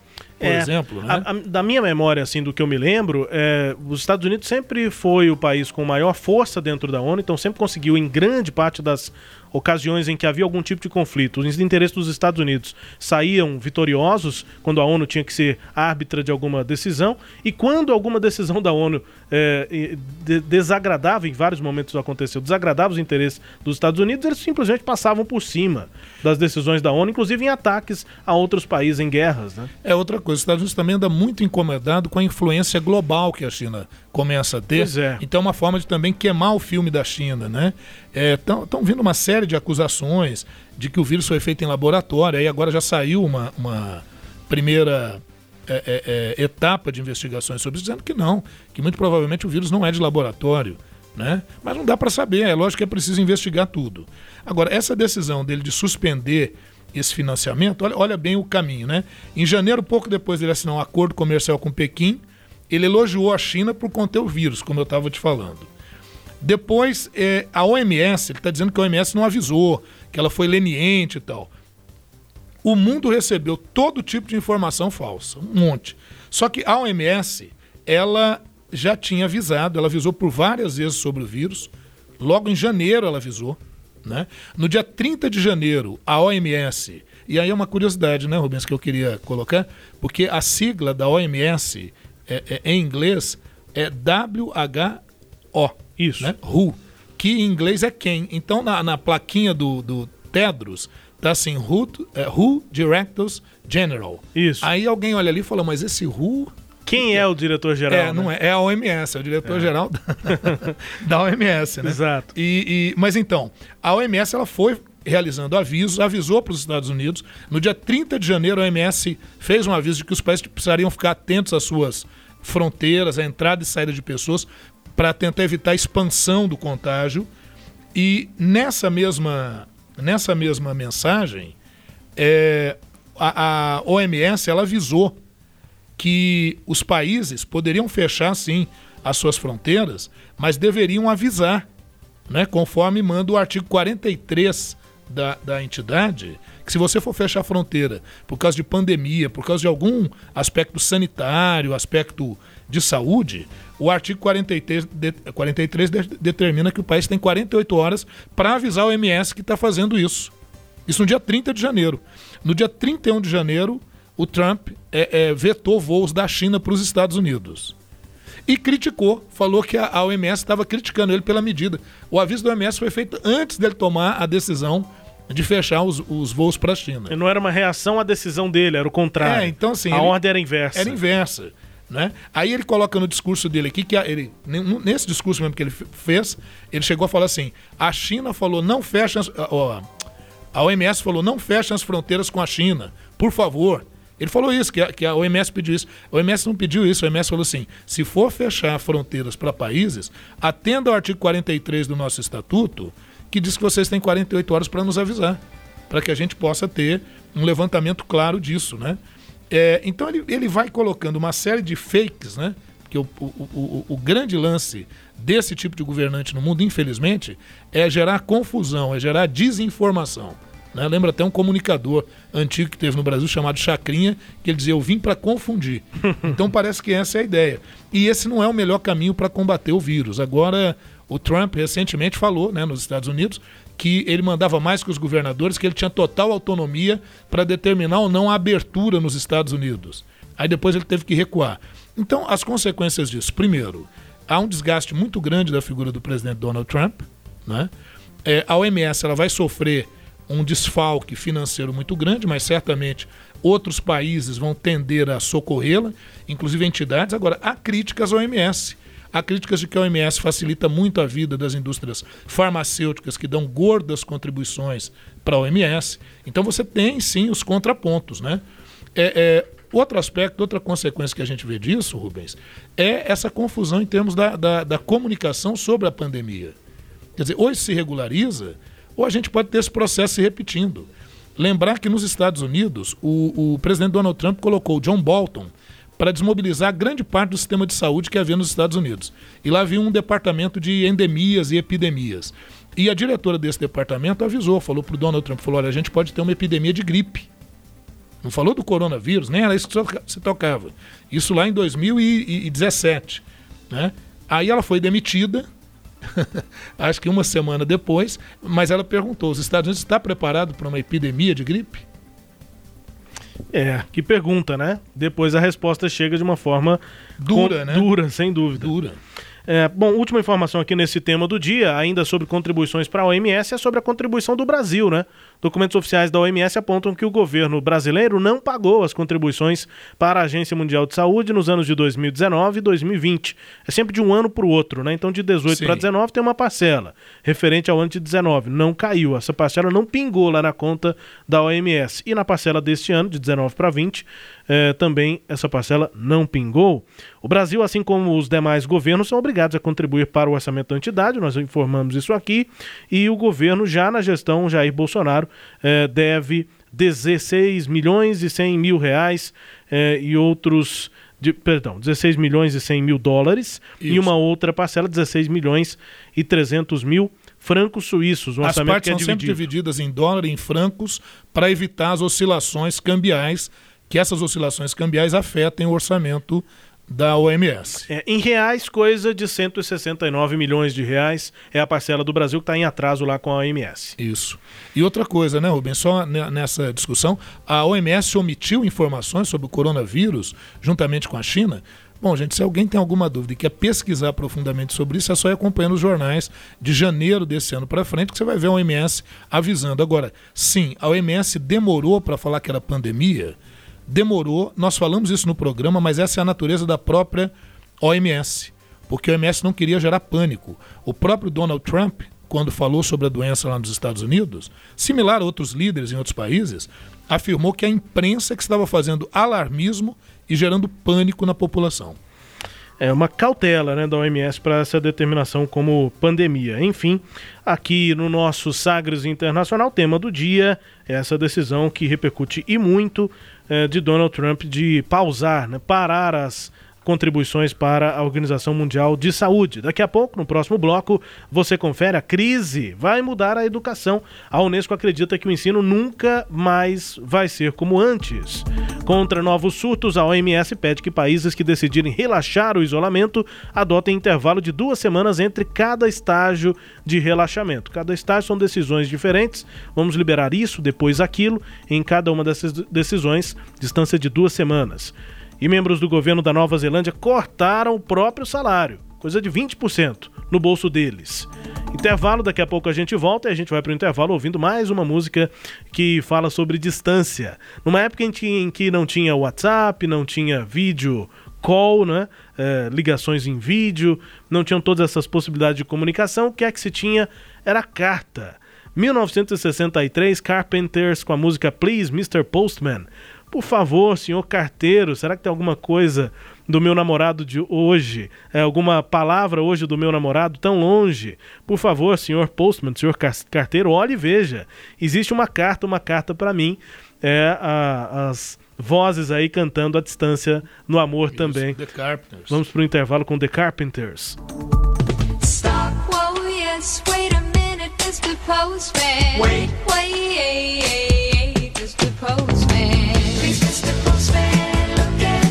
por É, exemplo. Né? a- a- da minha memória, assim, do que eu me lembro, é, os Estados Unidos sempre foi o país com maior força dentro da ONU, então sempre conseguiu, em grande parte das ocasiões em que havia algum tipo de conflito, os interesses dos Estados Unidos saíam vitoriosos quando a ONU tinha que ser árbitra de alguma decisão, e quando alguma decisão da ONU é, de- desagradava, em vários momentos aconteceu, desagradava os interesses dos Estados Unidos, eles simplesmente passavam por cima das decisões da ONU, inclusive em ataques a outros países em guerras, né? É outra coisa. Os Estados Unidos também anda muito incomodado com a influência global que a China começa a ter. É. Então é uma forma de também queimar o filme da China, né? Estão vindo uma série de acusações de que o vírus foi feito em laboratório. Aí agora já saiu uma, uma primeira é, é, é, etapa de investigações sobre isso, dizendo que não, que muito provavelmente o vírus não é de laboratório. Né? Mas não dá para saber, é lógico que é preciso investigar tudo. Agora, essa decisão dele de suspender esse financiamento, olha, olha bem o caminho, né? Em janeiro, pouco depois dele assinar um acordo comercial com Pequim, ele elogiou a China por conter o vírus, como eu estava te falando. Depois, eh, a OMS, ele está dizendo que a OMS não avisou, que ela foi leniente e tal. O mundo recebeu todo tipo de informação falsa, um monte. Só que a OMS, ela já tinha avisado, ela avisou por várias vezes sobre o vírus. Logo em janeiro ela avisou. Né? No dia 30 de janeiro, a OMS, e aí é uma curiosidade, né, Rubens, que eu queria colocar, porque a sigla da OMS é- é- em inglês é WHO. Isso. Né? WHO, que em inglês é quem. Então, na, na plaquinha do, do Tedros, tá assim, WHO, é, WHO Directors General. Isso. Aí alguém olha ali e fala, mas esse WHO Quem é o diretor-geral? é, né? não é, é a OMS, é o diretor-geral da, *laughs* da OMS, né? Exato. E, e- mas então, a OMS ela foi realizando avisos, avisou para os Estados Unidos. No dia 30 de janeiro, a OMS fez um aviso de que os países precisariam ficar atentos às suas fronteiras, à entrada e saída de pessoas, para tentar evitar a expansão do contágio. E nessa mesma, nessa mesma mensagem, é, a, a OMS ela avisou que os países poderiam fechar sim as suas fronteiras, mas deveriam avisar, né, conforme manda o artigo 43 da, da entidade, que se você for fechar a fronteira por causa de pandemia, por causa de algum aspecto sanitário, aspecto de saúde, o artigo 43, de, 43 de, determina que o país tem 48 horas para avisar o MS que está fazendo isso. Isso no dia 30 de janeiro. No dia 31 de janeiro, o Trump é, é, vetou voos da China para os Estados Unidos. E criticou, falou que a, a OMS estava criticando ele pela medida. O aviso do OMS foi feito antes dele tomar a decisão de fechar os, os voos para a China. E não era uma reação à decisão dele, era o contrário. É, então assim. A ele, ordem era inversa. Era inversa. Né? Aí ele coloca no discurso dele aqui que ele, nesse discurso mesmo que ele fez, ele chegou a falar assim: a China falou não fecha ó, a OMS falou não fecha as fronteiras com a China, por favor. Ele falou isso, que a, que a OMS pediu isso. A OMS não pediu isso, a OMS falou assim: se for fechar fronteiras para países, atenda ao artigo 43 do nosso estatuto, que diz que vocês têm 48 horas para nos avisar, para que a gente possa ter um levantamento claro disso, né? É, então ele, ele vai colocando uma série de fakes, né? Que o, o, o, o grande lance desse tipo de governante no mundo, infelizmente, é gerar confusão, é gerar desinformação. Né? Lembra até um comunicador antigo que teve no Brasil chamado Chacrinha, que ele dizia: Eu vim para confundir. *laughs* então parece que essa é a ideia. E esse não é o melhor caminho para combater o vírus. Agora, o Trump recentemente falou né, nos Estados Unidos que ele mandava mais que os governadores, que ele tinha total autonomia para determinar ou não a abertura nos Estados Unidos. Aí depois ele teve que recuar. Então, as consequências disso. Primeiro, há um desgaste muito grande da figura do presidente Donald Trump. Né? É, a OMS ela vai sofrer um desfalque financeiro muito grande, mas certamente outros países vão tender a socorrê-la, inclusive entidades. Agora, há críticas à OMS. Há críticas de que a OMS facilita muito a vida das indústrias farmacêuticas que dão gordas contribuições para a OMS. Então você tem sim os contrapontos. Né? É, é, outro aspecto, outra consequência que a gente vê disso, Rubens, é essa confusão em termos da, da, da comunicação sobre a pandemia. Quer dizer, hoje se regulariza ou a gente pode ter esse processo se repetindo. Lembrar que nos Estados Unidos, o, o presidente Donald Trump colocou John Bolton para desmobilizar grande parte do sistema de saúde que havia nos Estados Unidos. E lá havia um departamento de endemias e epidemias. E a diretora desse departamento avisou, falou para o Donald Trump, falou, olha, a gente pode ter uma epidemia de gripe. Não falou do coronavírus, nem era isso que se tocava. Isso lá em 2017. Né? Aí ela foi demitida, *laughs* acho que uma semana depois, mas ela perguntou: os Estados Unidos está preparado para uma epidemia de gripe? É, que pergunta, né? Depois a resposta chega de uma forma dura, com... né? Dura, sem dúvida. Dura. É, bom, última informação aqui nesse tema do dia, ainda sobre contribuições para a OMS, é sobre a contribuição do Brasil, né? Documentos oficiais da OMS apontam que o governo brasileiro não pagou as contribuições para a Agência Mundial de Saúde nos anos de 2019 e 2020. É sempre de um ano para o outro, né? Então, de 18 para 19 tem uma parcela referente ao ano de 19. Não caiu, essa parcela não pingou lá na conta da OMS. E na parcela deste ano, de 19 para 20, eh, também essa parcela não pingou. O Brasil, assim como os demais governos, são obrigados a contribuir para o orçamento da entidade, nós informamos isso aqui, e o governo, já na gestão Jair Bolsonaro, eh, deve 16 milhões e 100 mil reais eh, e outros. De, perdão, 16 milhões e 100 mil dólares Isso. e uma outra parcela, 16 milhões e 300 mil francos suíços. Um as partes é são sempre divididas em dólar e em francos para evitar as oscilações cambiais, que essas oscilações cambiais afetem o orçamento da OMS. É, em reais, coisa de 169 milhões de reais é a parcela do Brasil que está em atraso lá com a OMS. Isso. E outra coisa, né, Rubens, só nessa discussão, a OMS omitiu informações sobre o coronavírus juntamente com a China. Bom, gente, se alguém tem alguma dúvida e quer pesquisar profundamente sobre isso, é só ir acompanhando os jornais de janeiro desse ano para frente que você vai ver a OMS avisando. Agora, sim, a OMS demorou para falar que era pandemia, demorou, nós falamos isso no programa, mas essa é a natureza da própria OMS, porque a OMS não queria gerar pânico. O próprio Donald Trump quando falou sobre a doença lá nos Estados Unidos, similar a outros líderes em outros países, afirmou que a imprensa que estava fazendo alarmismo e gerando pânico na população. É uma cautela né, da OMS para essa determinação como pandemia. Enfim, aqui no nosso Sagres Internacional, tema do dia, é essa decisão que repercute e muito é, de Donald Trump de pausar, né, parar as contribuições para a Organização Mundial de Saúde. Daqui a pouco, no próximo bloco, você confere a crise vai mudar a educação. A Unesco acredita que o ensino nunca mais vai ser como antes. Contra novos surtos, a OMS pede que países que decidirem relaxar o isolamento adotem intervalo de duas semanas entre cada estágio de relaxamento. Cada estágio são decisões diferentes. Vamos liberar isso, depois aquilo. Em cada uma dessas decisões, distância de duas semanas e membros do governo da Nova Zelândia cortaram o próprio salário, coisa de 20% no bolso deles. Intervalo, daqui a pouco a gente volta e a gente vai para o intervalo ouvindo mais uma música que fala sobre distância. Numa época em que não tinha WhatsApp, não tinha vídeo call, né? É, ligações em vídeo, não tinham todas essas possibilidades de comunicação, o que é que se tinha era carta. 1963, Carpenters com a música Please Mr. Postman. Por favor, senhor carteiro, será que tem alguma coisa do meu namorado de hoje? É, alguma palavra hoje do meu namorado tão longe? Por favor, senhor postman, senhor carteiro, olhe e veja. Existe uma carta, uma carta para mim. É, a, as vozes aí cantando à distância no amor Isso, também. The Carpenters. Vamos pro intervalo com The Carpenters. Stop, whoa, yes, wait a minute, Mr. Postman. Wait, wait. Oh yeah, the. Oh. Postman,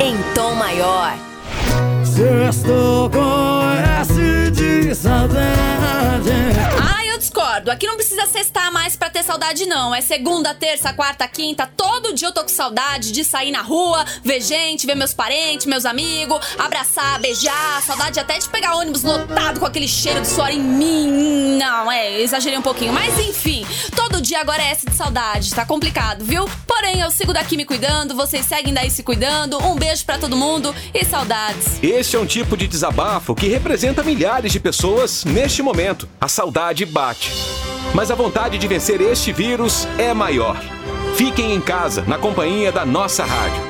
Em tom maior. Sexto com S de saudade. Ai, eu discordo. Aqui não precisa sextar mais pra ter saudade, não. É segunda, terça, quarta, quinta. Todo dia eu tô com saudade de sair na rua, ver gente, ver meus parentes, meus amigos, abraçar, beijar. Saudade até de pegar ônibus lotado com aquele cheiro de suor em mim. Não, é, exagerei um pouquinho. Mas enfim, todo dia agora é essa de saudade. Tá complicado, viu? Porém, eu sigo daqui me cuidando, vocês seguem daí se cuidando. Um beijo para todo mundo e saudades. Este é um tipo de desabafo que representa milhares de pessoas neste momento. A saudade bate. Mas a vontade de vencer este vírus é maior. Fiquem em casa, na companhia da nossa rádio.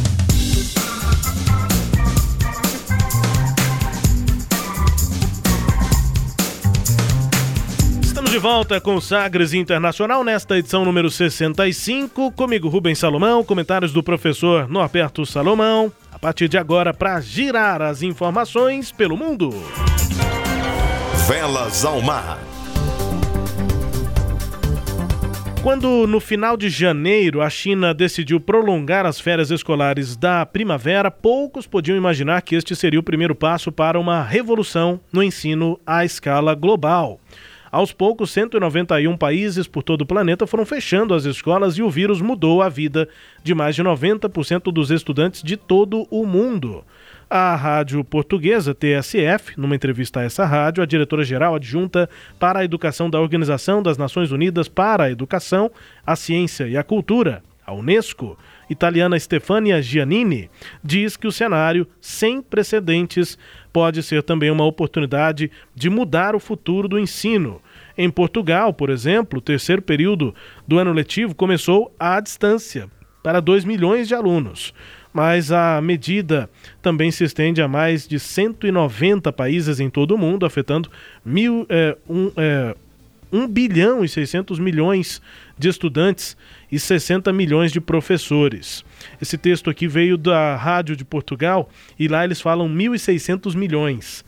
De volta com o Sagres Internacional nesta edição número 65. Comigo, Rubens Salomão, comentários do professor Norberto Salomão. partir de agora, para girar as informações pelo mundo. Velas ao mar. Quando no final de janeiro a China decidiu prolongar as férias escolares da primavera, poucos podiam imaginar que este seria o primeiro passo para uma revolução no ensino à escala global. Aos poucos, 191 países por todo o planeta foram fechando as escolas e o vírus mudou a vida de mais de 90% dos estudantes de todo o mundo. A rádio portuguesa TSF, numa entrevista a essa rádio, a diretora-geral adjunta para a educação da Organização das Nações Unidas para a Educação, a Ciência e a Cultura, a Unesco, italiana Stefania Giannini, diz que o cenário sem precedentes pode ser também uma oportunidade de mudar o futuro do ensino. Em Portugal, por exemplo, o terceiro período do ano letivo começou à distância para 2 milhões de alunos mas a medida também se estende a mais de 190 países em todo o mundo, afetando é, um, é, 1 bilhão e 600 milhões de estudantes e 60 milhões de professores. Esse texto aqui veio da Rádio de Portugal e lá eles falam 1.600 milhões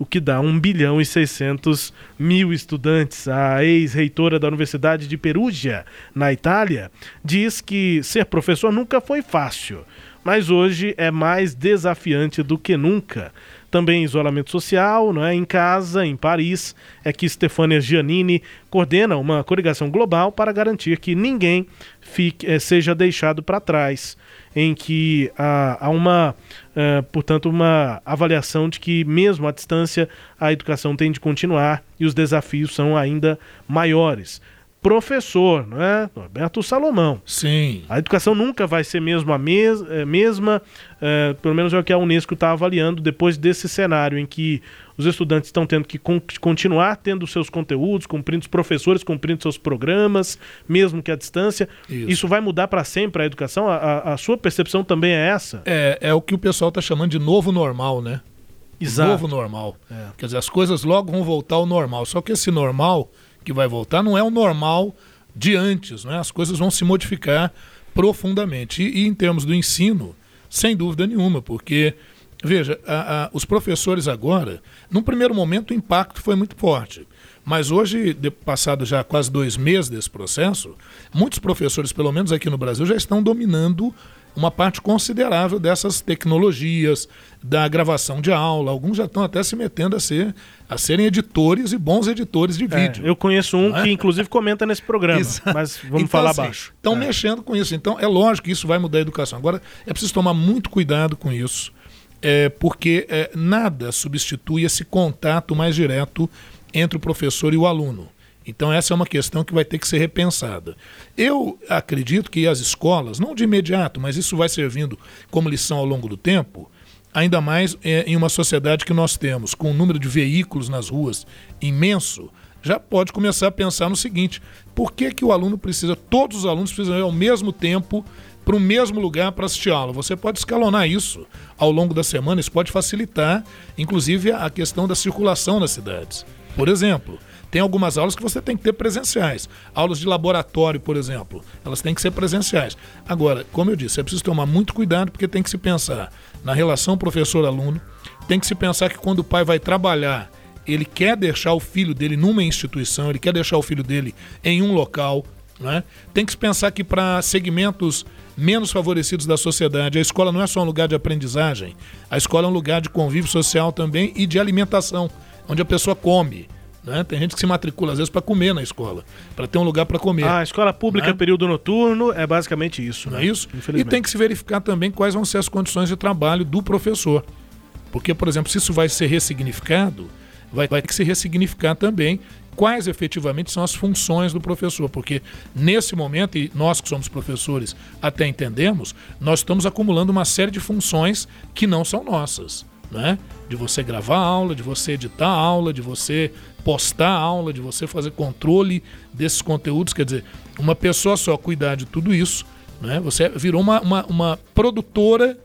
o que dá 1 bilhão e 600 mil estudantes. A ex-reitora da Universidade de Perugia, na Itália, diz que ser professor nunca foi fácil, mas hoje é mais desafiante do que nunca. Também isolamento social, não é? em casa, em Paris, é que Stefania Giannini coordena uma coligação global para garantir que ninguém fique, eh, seja deixado para trás, em que há, há uma, uh, portanto, uma avaliação de que mesmo à distância a educação tem de continuar e os desafios são ainda maiores professor, não é? Norberto Salomão. Sim. A educação nunca vai ser mesmo a mes é, mesma, é, pelo menos é o que a Unesco está avaliando depois desse cenário em que os estudantes estão tendo que con continuar tendo seus conteúdos, cumprindo os professores, cumprindo seus programas, mesmo que à distância. Isso, Isso vai mudar para sempre a educação? A, a, a, sua percepção também é essa? É, é o que o pessoal está chamando de novo normal, né? Exato. Novo normal. É. Quer dizer, as coisas logo vão voltar ao normal. Só que esse normal que vai voltar não é o normal de antes, né? as coisas vão se modificar profundamente. E, e em termos do ensino, sem dúvida nenhuma, porque, veja, a, a, os professores agora, num primeiro momento o impacto foi muito forte. Mas hoje, de, passado já quase dois meses desse processo, muitos professores, pelo menos aqui no Brasil, já estão dominando uma parte considerável dessas tecnologias, da gravação de aula. Alguns já estão até se metendo a, ser, a serem editores e bons editores de é, vídeo. eu conheço um é? que, inclusive, comenta nesse programa, *laughs* Exato. mas vamos então, falar assim, baixo. Estão é. mexendo com isso. Então, é lógico que isso vai mudar a educação. Agora, é preciso tomar muito cuidado com isso, é, porque é, nada substitui esse contato mais direto entre o professor e o aluno. Então, essa é uma questão que vai ter que ser repensada. Eu acredito que as escolas, não de imediato, mas isso vai servindo como lição ao longo do tempo, ainda mais é, em uma sociedade que nós temos, com um número de veículos nas ruas imenso, já pode começar a pensar no seguinte: por que, que o aluno precisa, todos os alunos precisam ir ao mesmo tempo para o mesmo lugar para assistir aula? Você pode escalonar isso ao longo da semana, isso pode facilitar, inclusive, a questão da circulação nas cidades. Por exemplo, tem algumas aulas que você tem que ter presenciais. Aulas de laboratório, por exemplo, elas têm que ser presenciais. Agora, como eu disse, é preciso tomar muito cuidado porque tem que se pensar na relação professor-aluno, tem que se pensar que quando o pai vai trabalhar, ele quer deixar o filho dele numa instituição, ele quer deixar o filho dele em um local. Né? Tem que se pensar que para segmentos menos favorecidos da sociedade, a escola não é só um lugar de aprendizagem, a escola é um lugar de convívio social também e de alimentação, onde a pessoa come. Né? Tem gente que se matricula às vezes para comer na escola, para ter um lugar para comer. Ah, a escola pública né? período noturno é basicamente isso, não né? é isso? E tem que se verificar também quais vão ser as condições de trabalho do professor. Porque, por exemplo, se isso vai ser ressignificado, vai, vai ter que se ressignificar também quais efetivamente são as funções do professor, porque nesse momento, e nós que somos professores até entendemos, nós estamos acumulando uma série de funções que não são nossas. Né? De você gravar aula, de você editar aula, de você postar aula, de você fazer controle desses conteúdos. Quer dizer, uma pessoa só cuidar de tudo isso, né? Você virou uma, uma, uma produtora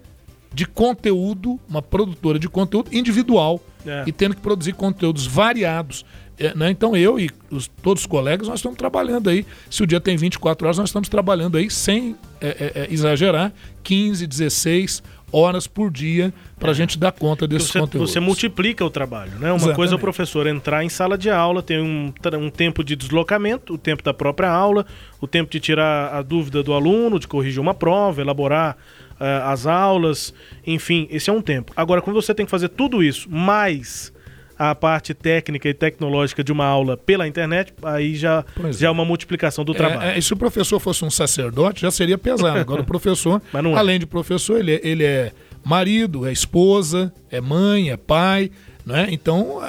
de conteúdo, uma produtora de conteúdo individual é. e tendo que produzir conteúdos variados. É, né? Então eu e os, todos os colegas, nós estamos trabalhando aí. Se o dia tem 24 horas, nós estamos trabalhando aí sem é, é, é exagerar, 15, 16 horas por dia para a gente dar conta desses Você, conteúdos. você multiplica o trabalho, né? Uma Exatamente. coisa é o professor entrar em sala de aula, tem um, um tempo de deslocamento, o tempo da própria aula, o tempo de tirar a dúvida do aluno, de corrigir uma prova, elaborar eh, as aulas, enfim, esse é um tempo. Agora, quando você tem que fazer tudo isso, mais a parte técnica e tecnológica de uma aula pela internet, aí já, Pois já é uma multiplicação do trabalho. É, é, e se o professor fosse um sacerdote, já seria pesado. Agora, o professor, *laughs* é. além de professor, ele é, ele é marido, é esposa, é mãe, é pai. Né? Então,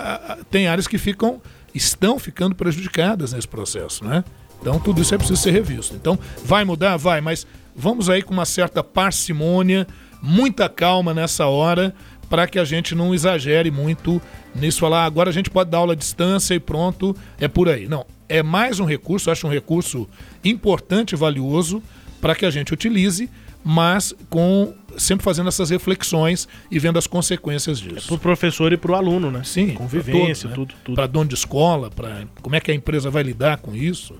tem áreas que ficam, estão ficando prejudicadas nesse processo. Né? Então, tudo isso é preciso ser revisto. Então, vai mudar? Vai, mas vamos aí com uma certa parcimônia, muita calma nessa hora, para que a gente não exagere muito nisso, falar "Ah, agora a gente pode dar aula à distância e pronto, é por aí. Não, é mais um recurso, acho um recurso importante e valioso para que a gente utilize, mas com sempre fazendo essas reflexões e vendo as consequências disso. Pro professor e pro aluno, né? Sim, Convivência, pra tudo, tudo. Para dono de escola, para como é que a empresa vai lidar com isso.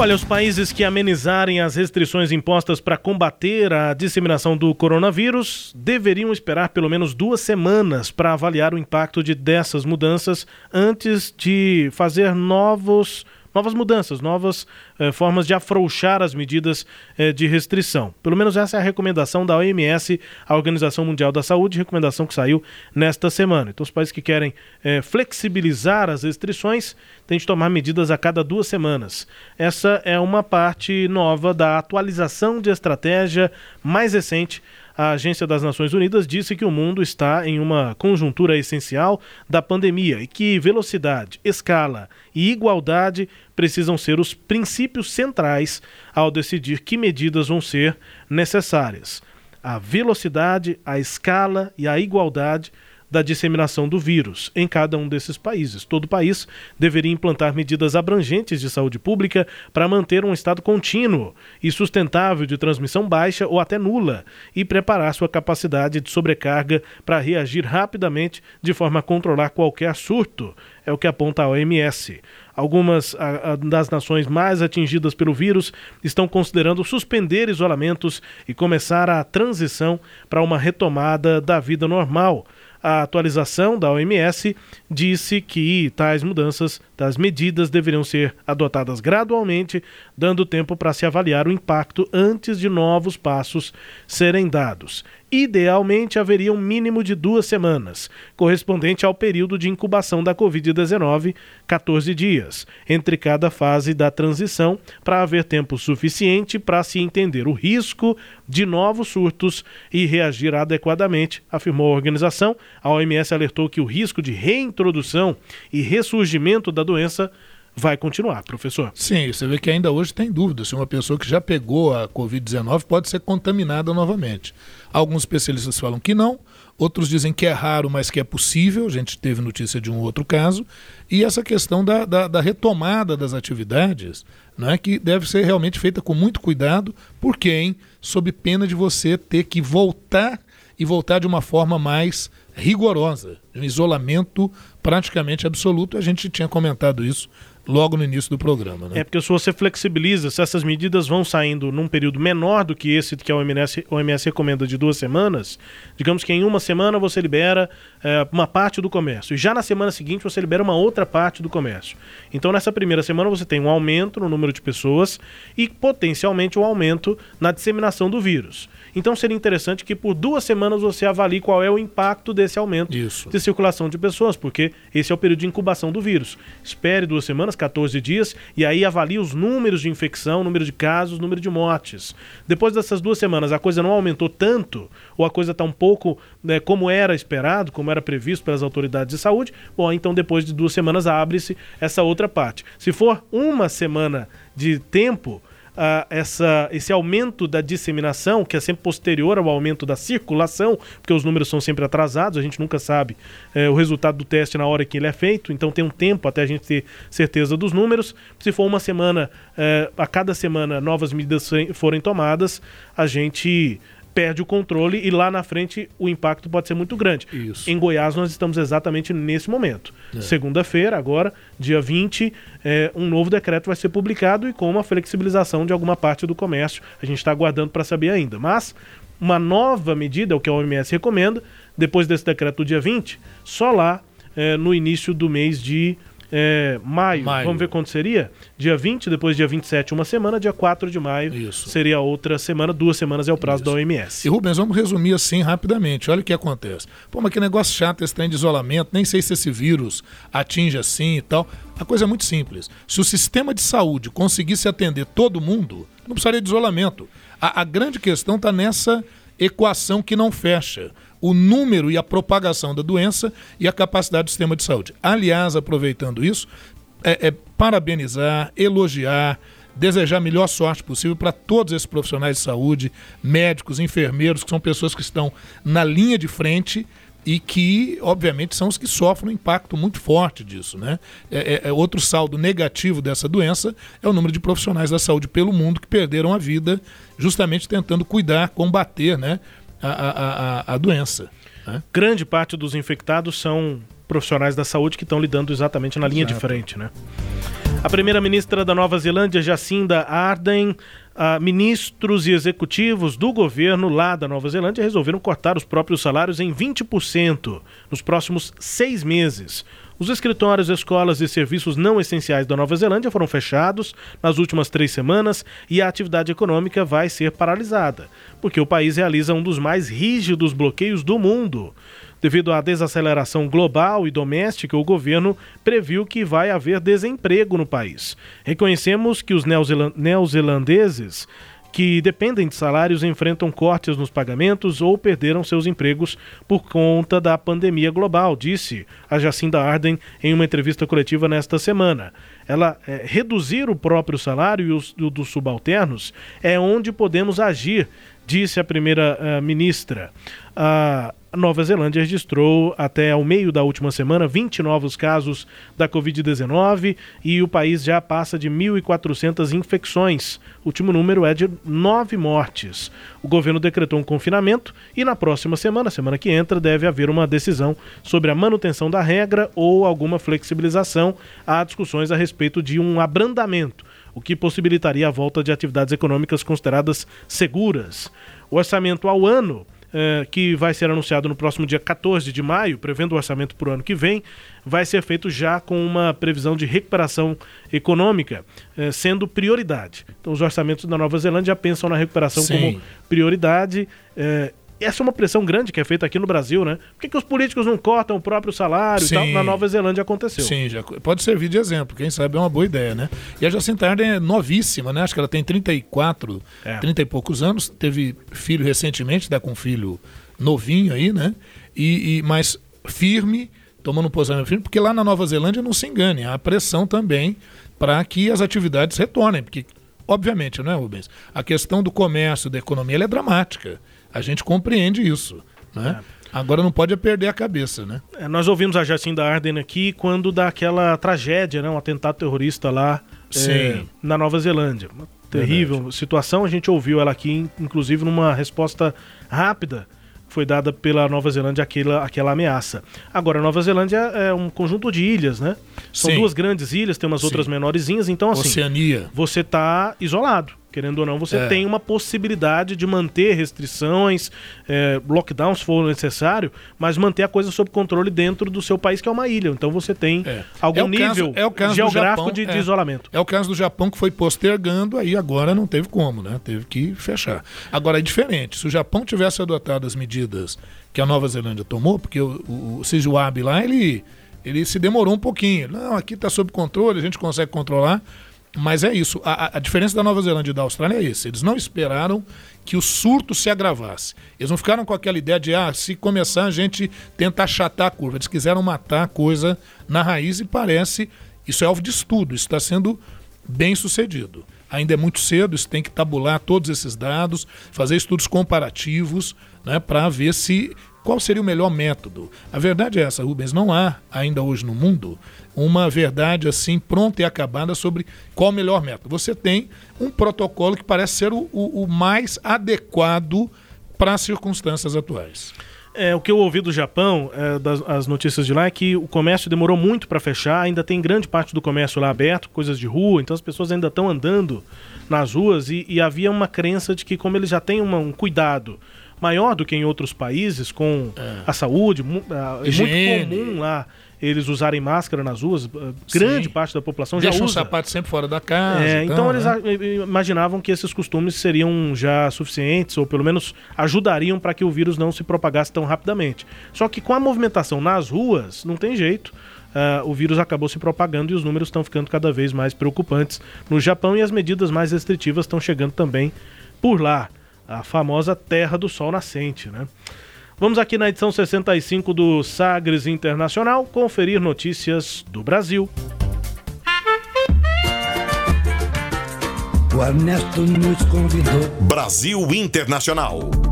Olha, os países que amenizarem as restrições impostas para combater a disseminação do coronavírus deveriam esperar pelo menos duas semanas para avaliar o impacto de dessas mudanças antes de fazer novos, novas mudanças, novas eh, formas de afrouxar as medidas eh, de restrição. Pelo menos essa é a recomendação da OMS, a Organização Mundial da Saúde, recomendação que saiu nesta semana. Então, os países que querem eh, flexibilizar as restrições têm de tomar medidas a cada duas semanas. Essa é uma parte nova da atualização de estratégia mais recente. A Agência das Nações Unidas disse que o mundo está em uma conjuntura essencial da pandemia e que velocidade, escala e igualdade precisam ser os princípios centrais ao decidir que medidas vão ser necessárias. A velocidade, a escala e a igualdade da disseminação do vírus em cada um desses países. Todo país deveria implantar medidas abrangentes de saúde pública para manter um estado contínuo e sustentável de transmissão baixa ou até nula e preparar sua capacidade de sobrecarga para reagir rapidamente de forma a controlar qualquer surto, é o que aponta a OMS. Algumas das nações mais atingidas pelo vírus estão considerando suspender isolamentos e começar a transição para uma retomada da vida normal. A atualização da OMS disse que tais mudanças, tais medidas deveriam ser adotadas gradualmente, dando tempo para se avaliar o impacto antes de novos passos serem dados. Idealmente, haveria um mínimo de duas semanas, correspondente ao período de incubação da Covid-19, 14 dias, entre cada fase da transição, para haver tempo suficiente para se entender o risco de novos surtos e reagir adequadamente, afirmou a organização. A OMS alertou que o risco de reintrodução e ressurgimento da doença vai continuar, professor. Sim, você vê que ainda hoje tem dúvida se uma pessoa que já pegou a Covid-19 pode ser contaminada novamente. Alguns especialistas falam que não, outros dizem que é raro, mas que é possível. A gente teve notícia de um outro caso. E essa questão da, da, da retomada das atividades, né, que deve ser realmente feita com muito cuidado, por quem? Sob pena de você ter que voltar e voltar de uma forma mais rigorosa, um isolamento praticamente absoluto. A gente tinha comentado isso logo no início do programa. Né? É porque se você flexibiliza, se essas medidas vão saindo num período menor do que esse que a OMS, OMS recomenda de duas semanas, digamos que em uma semana você libera é, uma parte do comércio, e já na semana seguinte você libera uma outra parte do comércio. Então nessa primeira semana você tem um aumento no número de pessoas e potencialmente um aumento na disseminação do vírus. Então seria interessante que por duas semanas você avalie qual é o impacto desse aumento Isso. de circulação de pessoas, porque esse é o período de incubação do vírus. Espere duas semanas, 14 dias, e aí avalie os números de infecção, número de casos, número de mortes. Depois dessas duas semanas, a coisa não aumentou tanto, ou a coisa está um pouco né, como era esperado, como era previsto pelas autoridades de saúde, bom, então depois de duas semanas abre-se essa outra parte. Se for uma semana de tempo, ah, essa, esse aumento da disseminação, que é sempre posterior ao aumento da circulação, porque os números são sempre atrasados, a gente nunca sabe eh, o resultado do teste na hora que ele é feito, então tem um tempo até a gente ter certeza dos números. Se for uma semana, eh, a cada semana novas medidas forem tomadas, a gente perde o controle e lá na frente o impacto pode ser muito grande. Isso. Em Goiás nós estamos exatamente nesse momento. É. Segunda-feira, agora, dia 20, é, um novo decreto vai ser publicado e com uma flexibilização de alguma parte do comércio. A gente está aguardando para saber ainda. Mas uma nova medida, é o que a OMS recomenda, depois desse decreto do dia 20, só lá é, no início do mês de é, maio. Maio. Vamos ver quando seria? Dia 20, depois dia 27, uma semana, dia 4 de maio Isso. seria outra semana, duas semanas é o prazo da OMS. E Rubens, vamos resumir assim rapidamente. Olha o que acontece. Pô, mas que negócio chato esse trem de isolamento. Nem sei se esse vírus atinge assim e tal. A coisa é muito simples. Se o sistema de saúde conseguisse atender todo mundo, não precisaria de isolamento. A, a grande questão está nessa equação que não fecha. O número e a propagação da doença e a capacidade do sistema de saúde. Aliás, aproveitando isso, é, é parabenizar, elogiar, desejar a melhor sorte possível para todos esses profissionais de saúde, médicos, enfermeiros, que são pessoas que estão na linha de frente e que, obviamente, são os que sofrem um impacto muito forte disso. Né? É, é- é outro saldo negativo dessa doença é o número de profissionais da saúde pelo mundo que perderam a vida justamente tentando cuidar, combater né, a, a, a, a doença. né? Grande parte dos infectados são profissionais da saúde que estão lidando exatamente na linha de Exato. frente, né? A primeira-ministra da Nova Zelândia, Jacinda Ardern, ah, ministros e executivos do governo lá da Nova Zelândia resolveram cortar os próprios salários em 20% nos próximos seis meses. Os escritórios, escolas e serviços não essenciais da Nova Zelândia foram fechados nas últimas três semanas e a atividade econômica vai ser paralisada, porque o país realiza um dos mais rígidos bloqueios do mundo. Devido à desaceleração global e doméstica, o governo previu que vai haver desemprego no país. Reconhecemos que os neozelan- neozelandeses que dependem de salários enfrentam cortes nos pagamentos ou perderam seus empregos por conta da pandemia global, disse a Jacinda Arden em uma entrevista coletiva nesta semana. Ela eh, reduzir o próprio salário e os- dos subalternos é onde podemos agir, disse a primeira eh, ministra. A Nova Zelândia registrou até ao meio da última semana 20 novos casos da Covid-19 e o país já passa de 1.400 infecções. O último número é de nove mortes. O governo decretou um confinamento e na próxima semana, semana que entra, deve haver uma decisão sobre a manutenção da regra ou alguma flexibilização. Há discussões a respeito de um abrandamento o que possibilitaria a volta de atividades econômicas consideradas seguras. O orçamento ao ano, eh, que vai ser anunciado no próximo dia 14 de maio, prevendo o orçamento para o ano que vem, vai ser feito já com uma previsão de recuperação econômica eh, sendo prioridade. Então, os orçamentos da Nova Zelândia pensam na recuperação Sim. como prioridade. eh, essa é uma pressão grande que é feita aqui no Brasil, né? Por que, que os políticos não cortam o próprio salário e Sim. tal? Na Nova Zelândia aconteceu. Sim, já pode servir de exemplo, quem sabe é uma boa ideia, né? E a Jacinta Arden é novíssima, né? Acho que ela tem 34, É. 30 e poucos anos, teve filho recentemente, está com um filho novinho aí, né? E, e mas firme, tomando um posicionamento firme, porque lá na Nova Zelândia não se engane, há pressão também para que as atividades retornem, porque obviamente, não é, Rubens? A questão do comércio, da economia, ela é dramática. A gente compreende isso, né? Agora não pode é perder a cabeça, né? É, nós ouvimos a Jacinda Arden aqui quando daquela tragédia, né, um atentado terrorista lá é, Sim. na Nova Zelândia. Uma terrível situação. A gente ouviu ela aqui, in- inclusive numa resposta rápida que foi dada pela Nova Zelândia àquela, àquela ameaça. Agora, a Nova Zelândia é um conjunto de ilhas, né? São Sim. duas grandes ilhas, tem umas Sim. outras menorzinhas, então assim, Oceania. você está isolado. Querendo ou não, você É. tem uma possibilidade de manter restrições, é, lockdown se for necessário, mas manter a coisa sob controle dentro do seu país, que é uma ilha. Então você tem algum É o caso- nível é caso geográfico Japão, de, de é. isolamento. É o caso do Japão que foi postergando, aí agora não teve como, né? Teve que fechar. Agora é diferente. Se o Japão tivesse adotado as medidas que a Nova Zelândia tomou, porque o, o, o Shinzo Abe lá, ele, ele se demorou um pouquinho. Não, aqui está sob controle, a gente consegue controlar. Mas é isso. A, a- diferença da Nova Zelândia e da Austrália é isso. Eles não esperaram que o surto se agravasse. Eles não ficaram com aquela ideia de, ah, se começar a gente tenta achatar a curva. Eles quiseram matar a coisa na raiz e parece. Isso é alvo de estudo, isso está sendo bem sucedido. Ainda é muito cedo, isso tem que tabular todos esses dados, fazer estudos comparativos né, para ver se qual seria o melhor método. A verdade é essa, Rubens, não há ainda hoje no mundo uma verdade assim pronta e acabada sobre qual o melhor método. Você tem um protocolo que parece ser o, o- o mais adequado para as circunstâncias atuais. É, o que eu ouvi do Japão, é, das as notícias de lá, é que o comércio demorou muito para fechar, ainda tem grande parte do comércio lá aberto, coisas de rua, então as pessoas ainda estão andando nas ruas e, e havia uma crença de que, como eles já têm uma- um cuidado maior do que em outros países com a saúde. É, Higiene. muito comum lá eles usarem máscara nas ruas. ah, Grande Sim. parte da população Deixa já usa. sapato sempre fora da casa. É, então eles né? eh, imaginavam que esses costumes seriam já suficientes, ou pelo menos ajudariam para que o vírus não se propagasse tão rapidamente. Só que com a movimentação nas ruas, não tem jeito. ah, o vírus acabou se propagando e os números estão ficando cada vez mais preocupantes no Japão e as medidas mais restritivas estão chegando também por lá, a famosa Terra do Sol Nascente, né? Vamos aqui na edição 65 do Sagres Internacional conferir notícias do Brasil. O Ernesto nos convidou. Brasil Internacional.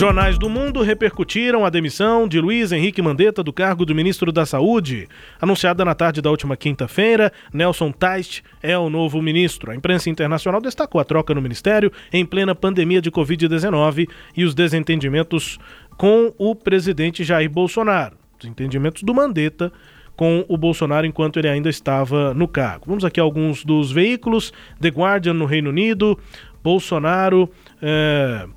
Jornais do mundo repercutiram a demissão de Luiz Henrique Mandetta do cargo do ministro da Saúde. Anunciada na tarde da última quinta-feira, Nelson Teich é o novo ministro. A imprensa internacional destacou a troca no ministério em plena pandemia de Covid-19 e os desentendimentos com o presidente Jair Bolsonaro. Os entendimentos do Mandetta com o Bolsonaro enquanto ele ainda estava no cargo. Vamos aqui a alguns dos veículos. The Guardian no Reino Unido, Bolsonaro. ah,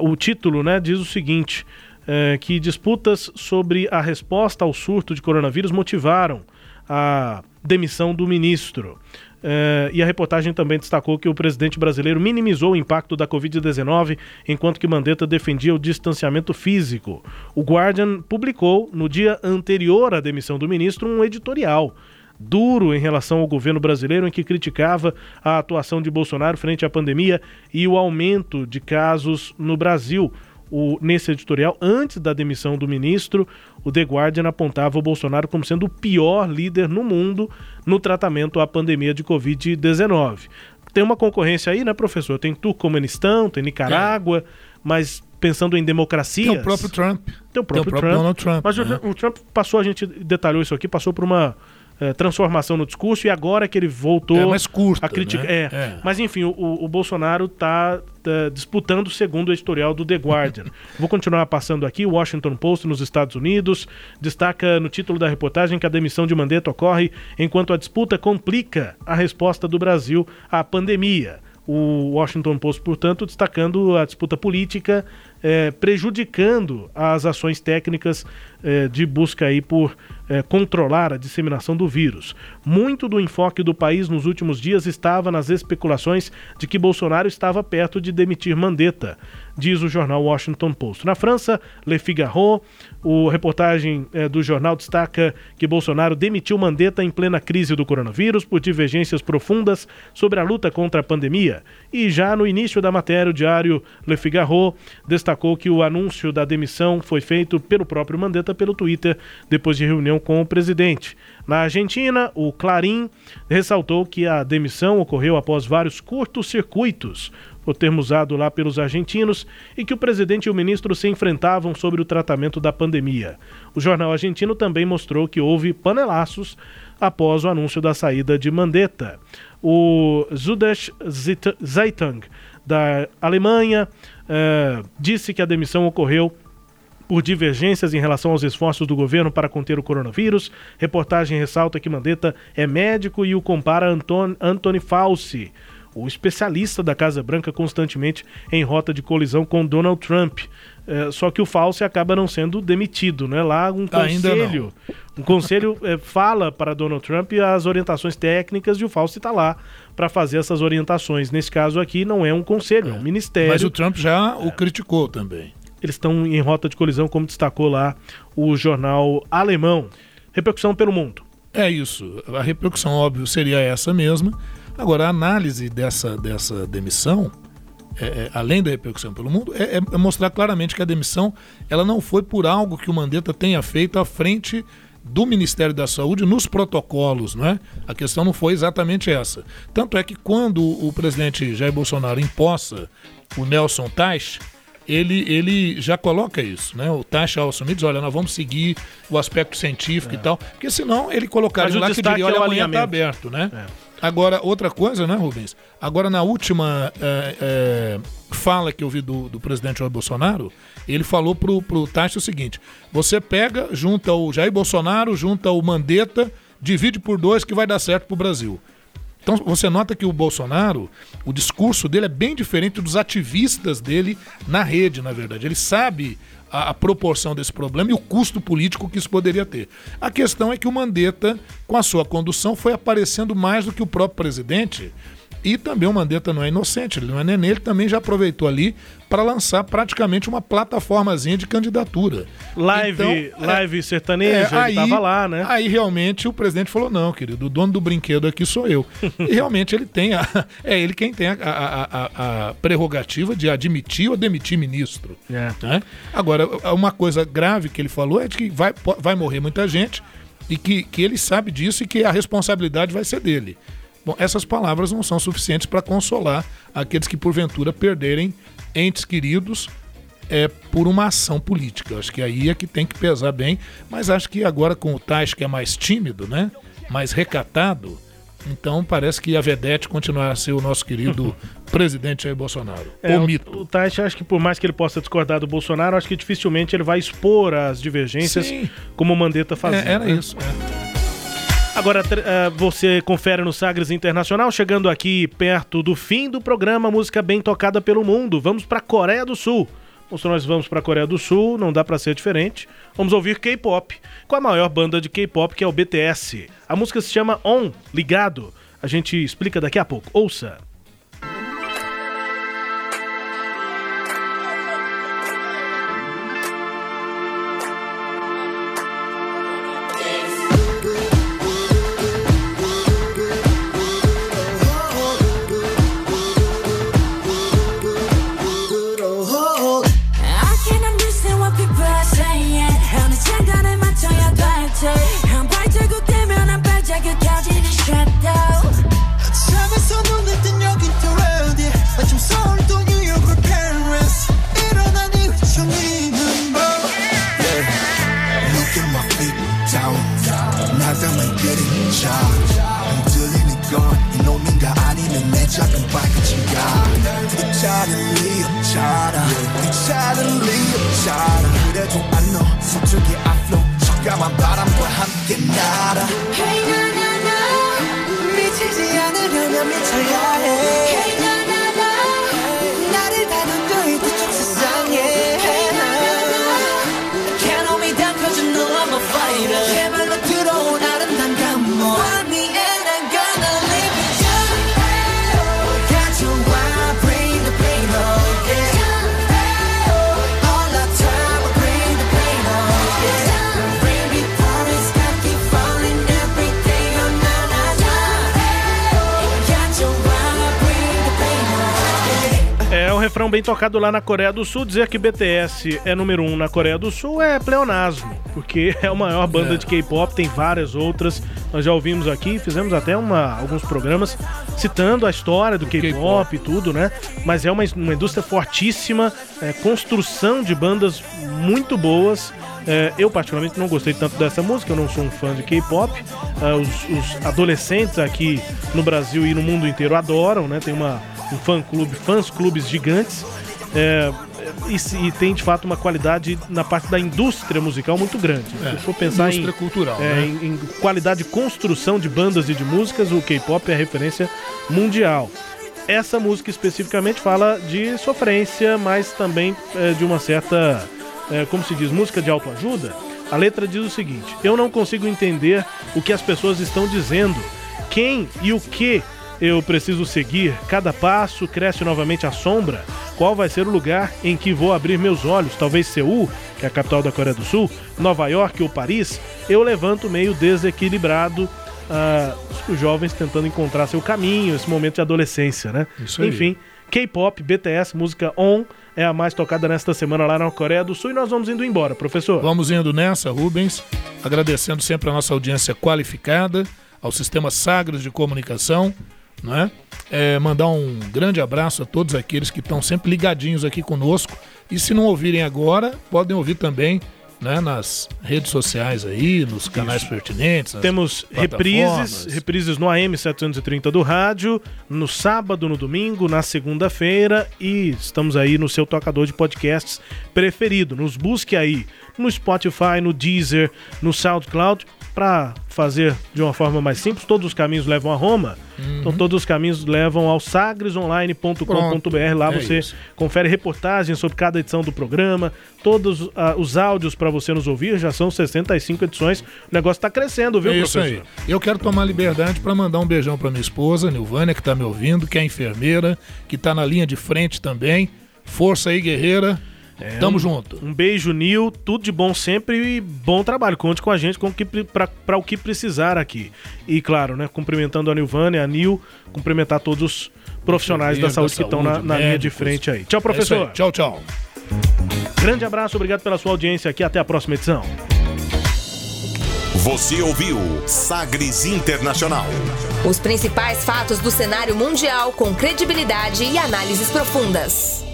o título né, diz o seguinte: eh, que disputas sobre a resposta ao surto de coronavírus motivaram a demissão do ministro. Eh, e a reportagem também destacou que o presidente brasileiro minimizou o impacto da Covid-19, enquanto que Mandetta defendia o distanciamento físico. O Guardian publicou, no dia anterior à demissão do ministro, um editorial duro em relação ao governo brasileiro, em que criticava a atuação de Bolsonaro frente à pandemia e o aumento de casos no Brasil. O, nesse editorial, antes da demissão do ministro, o The Guardian apontava o Bolsonaro como sendo o pior líder no mundo no tratamento à pandemia de Covid-19. Tem uma concorrência aí, né, professor? Tem Turcomenistão, tem Nicarágua, mas pensando em democracias. Tem o próprio Trump. Tem o próprio, próprio Trump. Donald Trump, Mas o- né? o, Trump passou, a gente detalhou isso aqui, passou por uma eh, transformação no discurso e agora que ele voltou É mais a criticar. né? É. É. Mas enfim, o, o Bolsonaro está disputando segundo o editorial do The Guardian. *laughs* Vou continuar passando aqui. O Washington Post nos Estados Unidos destaca no título da reportagem que a demissão de Mandetta ocorre enquanto a disputa complica a resposta do Brasil à pandemia. O Washington Post, portanto, destacando a disputa política, eh, prejudicando as ações técnicas eh, de busca aí por eh, controlar a disseminação do vírus. Muito do enfoque do país nos últimos dias estava nas especulações de que Bolsonaro estava perto de demitir Mandetta, diz o jornal Washington Post. Na França, Le Figaro, o reportagem eh, do jornal destaca que Bolsonaro demitiu Mandetta em plena crise do coronavírus por divergências profundas sobre a luta contra a pandemia. E já no início da matéria, o diário Le Figaro destacou que o anúncio da demissão foi feito pelo próprio Mandetta pelo Twitter depois de reunião com o presidente. Na Argentina, o Clarim ressaltou que a demissão ocorreu após vários curtos-circuitos, o termo usado lá pelos argentinos, e que o presidente e o ministro se enfrentavam sobre o tratamento da pandemia. O jornal argentino também mostrou que houve panelaços após o anúncio da saída de Mandetta. O Zit- Zeitung, da Alemanha, eh, disse que a demissão ocorreu por divergências em relação aos esforços do governo para conter o coronavírus. Reportagem ressalta que Mandetta é médico e o compara a Anton, Anthony Fauci, o especialista da Casa Branca constantemente em rota de colisão com Donald Trump. É, só que o Fauci acaba não sendo demitido, né? Lá um conselho, um conselho é, fala para Donald Trump as orientações técnicas e o Fauci está lá para fazer essas orientações. Nesse caso aqui não é um conselho, é, um ministério. Mas o Trump já o criticou também. Eles estão em rota de colisão, como destacou lá o jornal alemão. Repercussão pelo mundo. É isso. A repercussão, óbvio, seria essa mesma. Agora, a análise dessa, dessa demissão, é, é, além da repercussão pelo mundo, é, é mostrar claramente que a demissão ela não foi por algo que o Mandetta tenha feito à frente do Ministério da Saúde nos protocolos, não é? A questão não foi exatamente essa. Tanto é que quando o presidente Jair Bolsonaro imposta o Nelson Teich, ele, ele já coloca isso, né? O Taxa ao assumir diz, olha, nós vamos seguir o aspecto científico e tal, porque senão ele colocaria Mas lá que diria, olha, é amanhã tá alinhamento. aberto, né? Agora, outra coisa, né, Rubens? Agora, na última é, é, fala que eu vi do, do presidente Jair Bolsonaro, ele falou pro, pro Taxa o seguinte, você pega, junta o Jair Bolsonaro, junta o Mandetta, divide por dois que vai dar certo pro Brasil. Então você nota que o Bolsonaro, o discurso dele é bem diferente dos ativistas dele na rede, na verdade. Ele sabe a, a, proporção desse problema e o custo político que isso poderia ter. A questão é que o Mandetta, com a sua condução, foi aparecendo mais do que o próprio presidente. E também o Mandetta não é inocente, ele não é neném, ele também já aproveitou ali para lançar praticamente uma plataformazinha de candidatura. Live, então, live é, sertaneja, é, aí, tava lá, né? Aí realmente o presidente falou: não, querido, o dono do brinquedo aqui sou eu. *laughs* e realmente ele tem a, *laughs* é ele quem tem a, a, a, prerrogativa de admitir ou demitir ministro. É. Né? Agora, uma coisa grave que ele falou é de que vai, vai morrer muita gente e que, que ele sabe disso e que a responsabilidade vai ser dele. Bom, essas palavras não são suficientes para consolar aqueles que porventura perderem entes queridos é, por uma ação política. Acho que aí é que tem que pesar bem, mas acho que agora com o Tais, que é mais tímido, né? mais recatado, então parece que a Vedete continuará a ser o nosso querido *laughs* presidente Jair Bolsonaro. É, o mito. O, o Taish, acho que por mais que ele possa discordar do Bolsonaro, acho que dificilmente ele vai expor as divergências Sim. como o Mandetta fazia. É, era né? isso. É. Agora uh, você confere no Sagres Internacional, chegando aqui perto do fim do programa, música bem tocada pelo mundo. Vamos para Coreia do Sul. Então, se nós vamos para Coreia do Sul, não dá para ser diferente. Vamos ouvir K-pop, com a maior banda de K-pop, que é o BTS. A música se chama On, Ligado. A gente explica daqui a pouco. Ouça. Tocado lá na Coreia do Sul. Dizer que BTS é número um na Coreia do Sul é pleonasmo, porque *laughs* é a maior banda é. de K-pop, tem várias outras. Nós já ouvimos aqui, fizemos até uma, alguns programas citando a história do K-pop e tudo, né? Mas é uma, uma indústria fortíssima, é, construção de bandas muito boas. É, eu, particularmente, não gostei tanto dessa música, eu não sou um fã de K-pop. É, os, os, adolescentes aqui no Brasil e no mundo inteiro adoram, né? Tem uma, um fã-clube, fãs-clubes gigantes. É, e, e, tem de fato uma qualidade na parte da indústria musical muito grande. É, Se for pensar indústria em, cultural, é, né? em, em, qualidade de construção de bandas e de músicas, o K-pop é referência mundial. Essa música especificamente fala de sofrência, mas também é, de uma certa, é, como se diz, música de autoajuda. A letra diz o seguinte: Eu não consigo entender o que as pessoas estão dizendo, quem e o que eu preciso seguir? Cada passo cresce novamente a sombra? Qual vai ser o lugar em que vou abrir meus olhos? Talvez Seul, que é a capital da Coreia do Sul, Nova York ou Paris? Eu levanto meio desequilibrado. Uh, os jovens tentando encontrar seu caminho, esse momento de adolescência, né? Isso aí. Enfim, K-pop, BTS, música On é a mais tocada nesta semana lá na Coreia do Sul e nós vamos indo embora, professor. Vamos indo nessa, Rubens, agradecendo sempre a nossa audiência qualificada, ao Sistema Sagres de Comunicação né? É, mandar um grande abraço a todos aqueles que estão sempre ligadinhos aqui conosco. E se não ouvirem agora, podem ouvir também né, nas redes sociais aí, nos canais Isso. pertinentes. Temos reprises, reprises no AM 730 do rádio, no sábado, no domingo, na segunda-feira e estamos aí no seu tocador de podcasts preferido. Nos busque aí no Spotify, no Deezer, no SoundCloud para fazer de uma forma mais simples, todos os caminhos levam a Roma. Uhum. Então todos os caminhos levam ao sagresonline.com.br. Lá É você isso. confere reportagens sobre cada edição do programa, todos ah, os áudios para você nos ouvir. Já são 65 edições. O negócio está crescendo, viu, é isso professor? aí. Eu quero tomar liberdade para mandar um beijão para minha esposa, Nilvânia, que tá me ouvindo, que é enfermeira, que tá na linha de frente também. Força aí, guerreira. Tamo um, junto. Um beijo, Nil. Tudo de bom sempre e bom trabalho. Conte com a gente com o que, para o que precisar aqui. E claro, né, cumprimentando a Nilvânia, a Nil, cumprimentar todos os profissionais da saúde da que estão na, saúde, na linha de frente aí. Tchau, É professor. aí. Tchau, tchau. Grande abraço, obrigado pela sua audiência aqui. Até a próxima edição. Você ouviu Sagres Internacional. Os principais fatos do cenário mundial com credibilidade e análises profundas.